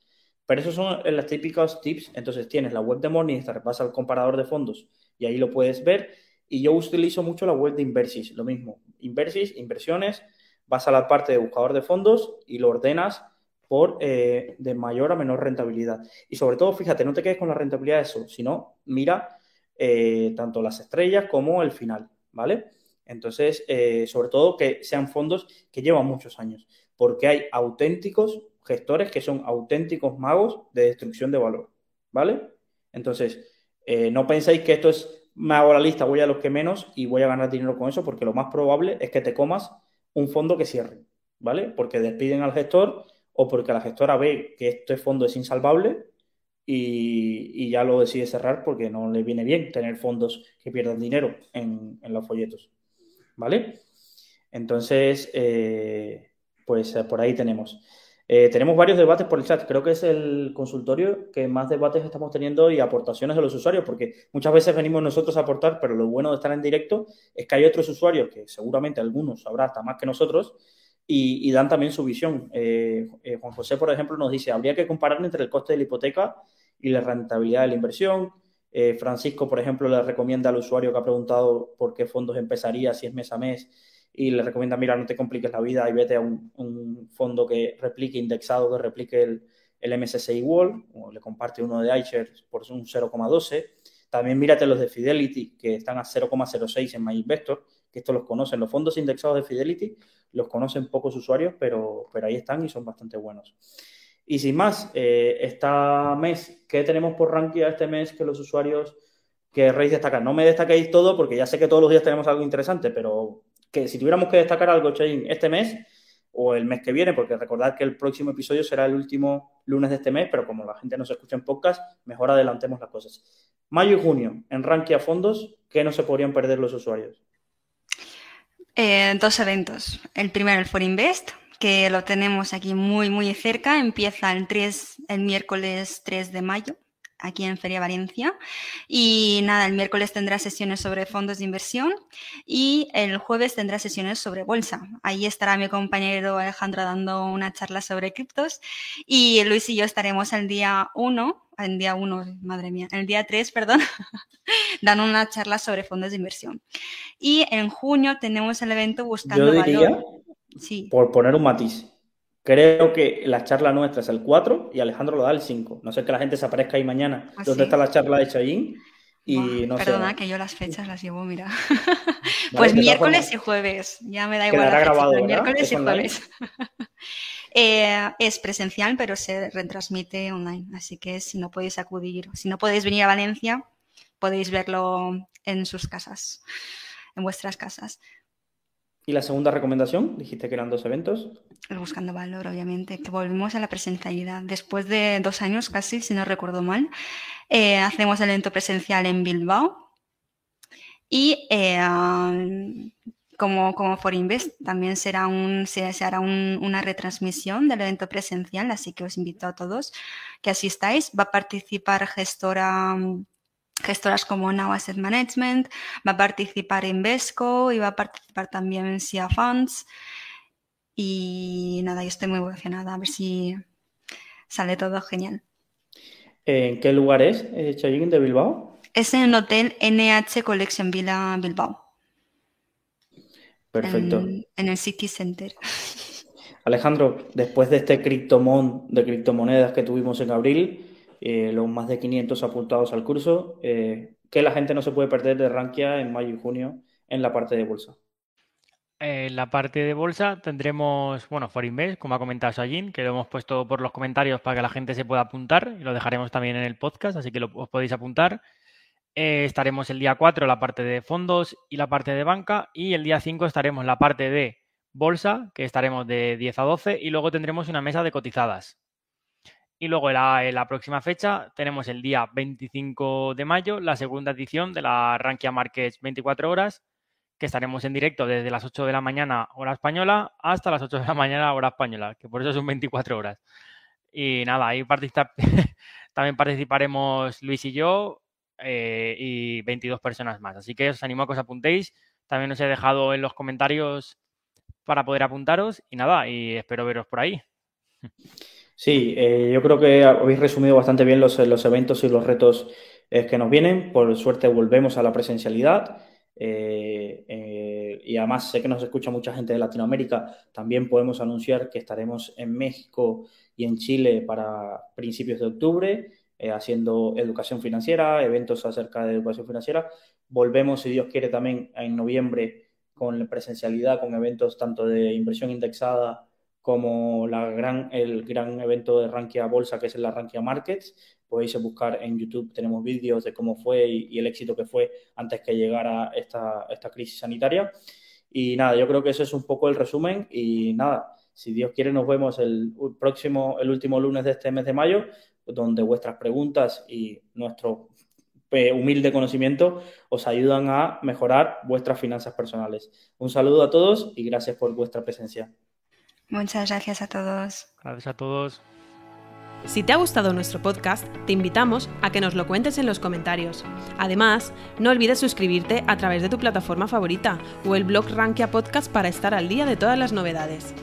Pero esos son las típicas tips. Entonces, tienes la web de Morningstar, vas al comparador de fondos y ahí lo puedes ver y yo utilizo mucho la web de Inversis, lo mismo. Inversis, inversiones, vas a la parte de buscador de fondos y lo ordenas por eh, de mayor a menor rentabilidad. Y sobre todo, fíjate, no te quedes con la rentabilidad de eso, sino mira eh, tanto las estrellas como el final, ¿vale? Entonces, eh, sobre todo que sean fondos que llevan muchos años, porque hay auténticos gestores que son auténticos magos de destrucción de valor, ¿vale? Entonces, no penséis que esto es me hago la lista, voy a los que menos y voy a ganar dinero con eso porque lo más probable es que te comas un fondo que cierre, ¿vale? Porque despiden al gestor o porque la gestora ve que este fondo es insalvable y, ya lo decide cerrar porque no le viene bien tener fondos que pierdan dinero en, los folletos. ¿Vale? Entonces, eh, pues eh, por ahí tenemos. Eh, tenemos varios debates por el chat. Creo que es el consultorio que más debates estamos teniendo y aportaciones de los usuarios, porque muchas veces venimos nosotros a aportar, pero lo bueno de estar en directo es que hay otros usuarios, que seguramente algunos habrá hasta más que nosotros, y, dan también su visión. Eh, eh, Juan José, por ejemplo, nos dice, habría que comparar entre el coste de la hipoteca y la rentabilidad de la inversión. Francisco, por ejemplo, le recomienda al usuario que ha preguntado por qué fondos empezaría, si es mes a mes, y le recomienda, mira, no te compliques la vida y vete a un, fondo que replique indexado, que replique el, el MSCI World, o le comparte uno de iShares por un 0,12. También mírate los de Fidelity, que están a 0,06 en MyInvestor, que estos los conocen. Los fondos indexados de Fidelity los conocen pocos usuarios, pero, pero ahí están y son bastante buenos. Y sin más, eh, este mes, ¿qué tenemos por ranking este mes que los usuarios querréis destacar? No me destaquéis todo porque ya sé que todos los días tenemos algo interesante, pero que si tuviéramos que destacar algo, Chain, este mes o el mes que viene, porque recordad que el próximo episodio será el último lunes de este mes, pero como la gente no se escucha en podcast, mejor adelantemos las cosas. Mayo y junio, en Rankia Fondos, ¿qué no se podrían perder los usuarios? Eh, dos eventos. El primero, el For Invest, que lo tenemos aquí muy, muy cerca. Empieza el, 3, el miércoles 3 de mayo aquí en Feria Valencia. Y nada, el miércoles tendrá sesiones sobre fondos de inversión y el jueves tendrá sesiones sobre bolsa. Ahí estará mi compañero Alejandro dando una charla sobre criptos y Luis y yo estaremos el día 1 el día 1, madre mía, el día 3, perdón, dando una charla sobre fondos de inversión. Y en junio tenemos el evento Buscando Yo diría, Sí. Por poner un matiz, Creo que la charla nuestra es el 4 y Alejandro lo da el 5. No sé que la gente se aparezca ahí mañana. ¿Ah, ¿Dónde está la charla de Chayín? Y no perdona que yo las fechas las llevo, mira. pues miércoles y jueves. Ya me da igual. La grabado, miércoles y jueves. Eh, es presencial, pero se retransmite online. Así que si no podéis acudir, si no podéis venir a Valencia, podéis verlo en sus casas, en vuestras casas. ¿Y la segunda recomendación? Dijiste que eran dos eventos. Buscando Valor, obviamente, que volvemos a la presencialidad. Después de dos años casi, si no recuerdo mal, eh, hacemos el evento presencial en Bilbao. Y eh, como, como For Invest, también será se, hará una retransmisión del evento presencial, así que os invito a todos que asistáis. Va a participar gestora gestoras como Now Asset Management, va a participar Invesco y va a participar también en SIA Funds. Y nada, yo estoy muy emocionada a ver si sale todo genial. ¿En qué lugar es, eh, de Bilbao? Es en el Hotel NH Collection Villa Bilbao. Perfecto. En, el City Center. Alejandro, después de este criptomón de criptomonedas que tuvimos en abril, eh, los más de 500 apuntados al curso, eh, que la gente no se puede perder de Rankia en mayo y junio en la parte de bolsa. En la parte de bolsa tendremos, bueno, Forinvest, como ha comentado Sajin, que lo hemos puesto por los comentarios para que la gente se pueda apuntar y lo dejaremos también en el podcast, así que lo, podéis apuntar. Eh, estaremos el día 4 en la parte de fondos y la parte de banca y el día 5 estaremos la parte de bolsa, que estaremos de 10 a 12 y luego tendremos una mesa de cotizadas. Y luego en la, próxima fecha tenemos el día 25 de mayo, la segunda edición de la Rankia Markets 24 horas, que estaremos en directo desde las 8 de la mañana hora española hasta las 8 de la mañana hora española, que por eso son 24 horas. Y nada, ahí también participaremos Luis y yo eh, y 22 personas más. Así que os animo a que os apuntéis. También os he dejado en los comentarios para poder apuntaros y nada, y espero veros por ahí. Sí, eh, yo creo que habéis resumido bastante bien los, eventos y los retos eh, que nos vienen. Por suerte volvemos a la presencialidad. Eh, y además sé que nos escucha mucha gente de Latinoamérica. También podemos anunciar que estaremos en México y en Chile para principios de octubre haciendo educación financiera, eventos acerca de educación financiera. Volvemos, si Dios quiere, también en noviembre con presencialidad, con eventos tanto de inversión indexada como el gran evento de Rankia Bolsa, que es la Rankia Markets. Podéis buscar en YouTube, tenemos vídeos de cómo fue y, el éxito que fue antes que llegara esta, esta crisis sanitaria. Y nada, yo creo que ese es un poco el resumen. Y nada, Si Dios quiere, nos vemos el próximo, el último lunes de este mes de mayo, donde vuestras preguntas y nuestro eh, humilde conocimiento os ayudan a mejorar vuestras finanzas personales. Un saludo a todos y gracias por vuestra presencia. Muchas gracias a todos. Gracias a todos. Si te ha gustado nuestro podcast, te invitamos a que nos lo cuentes en los comentarios. Además, no olvides suscribirte a través de tu plataforma favorita o el blog Rankia Podcast para estar al día de todas las novedades.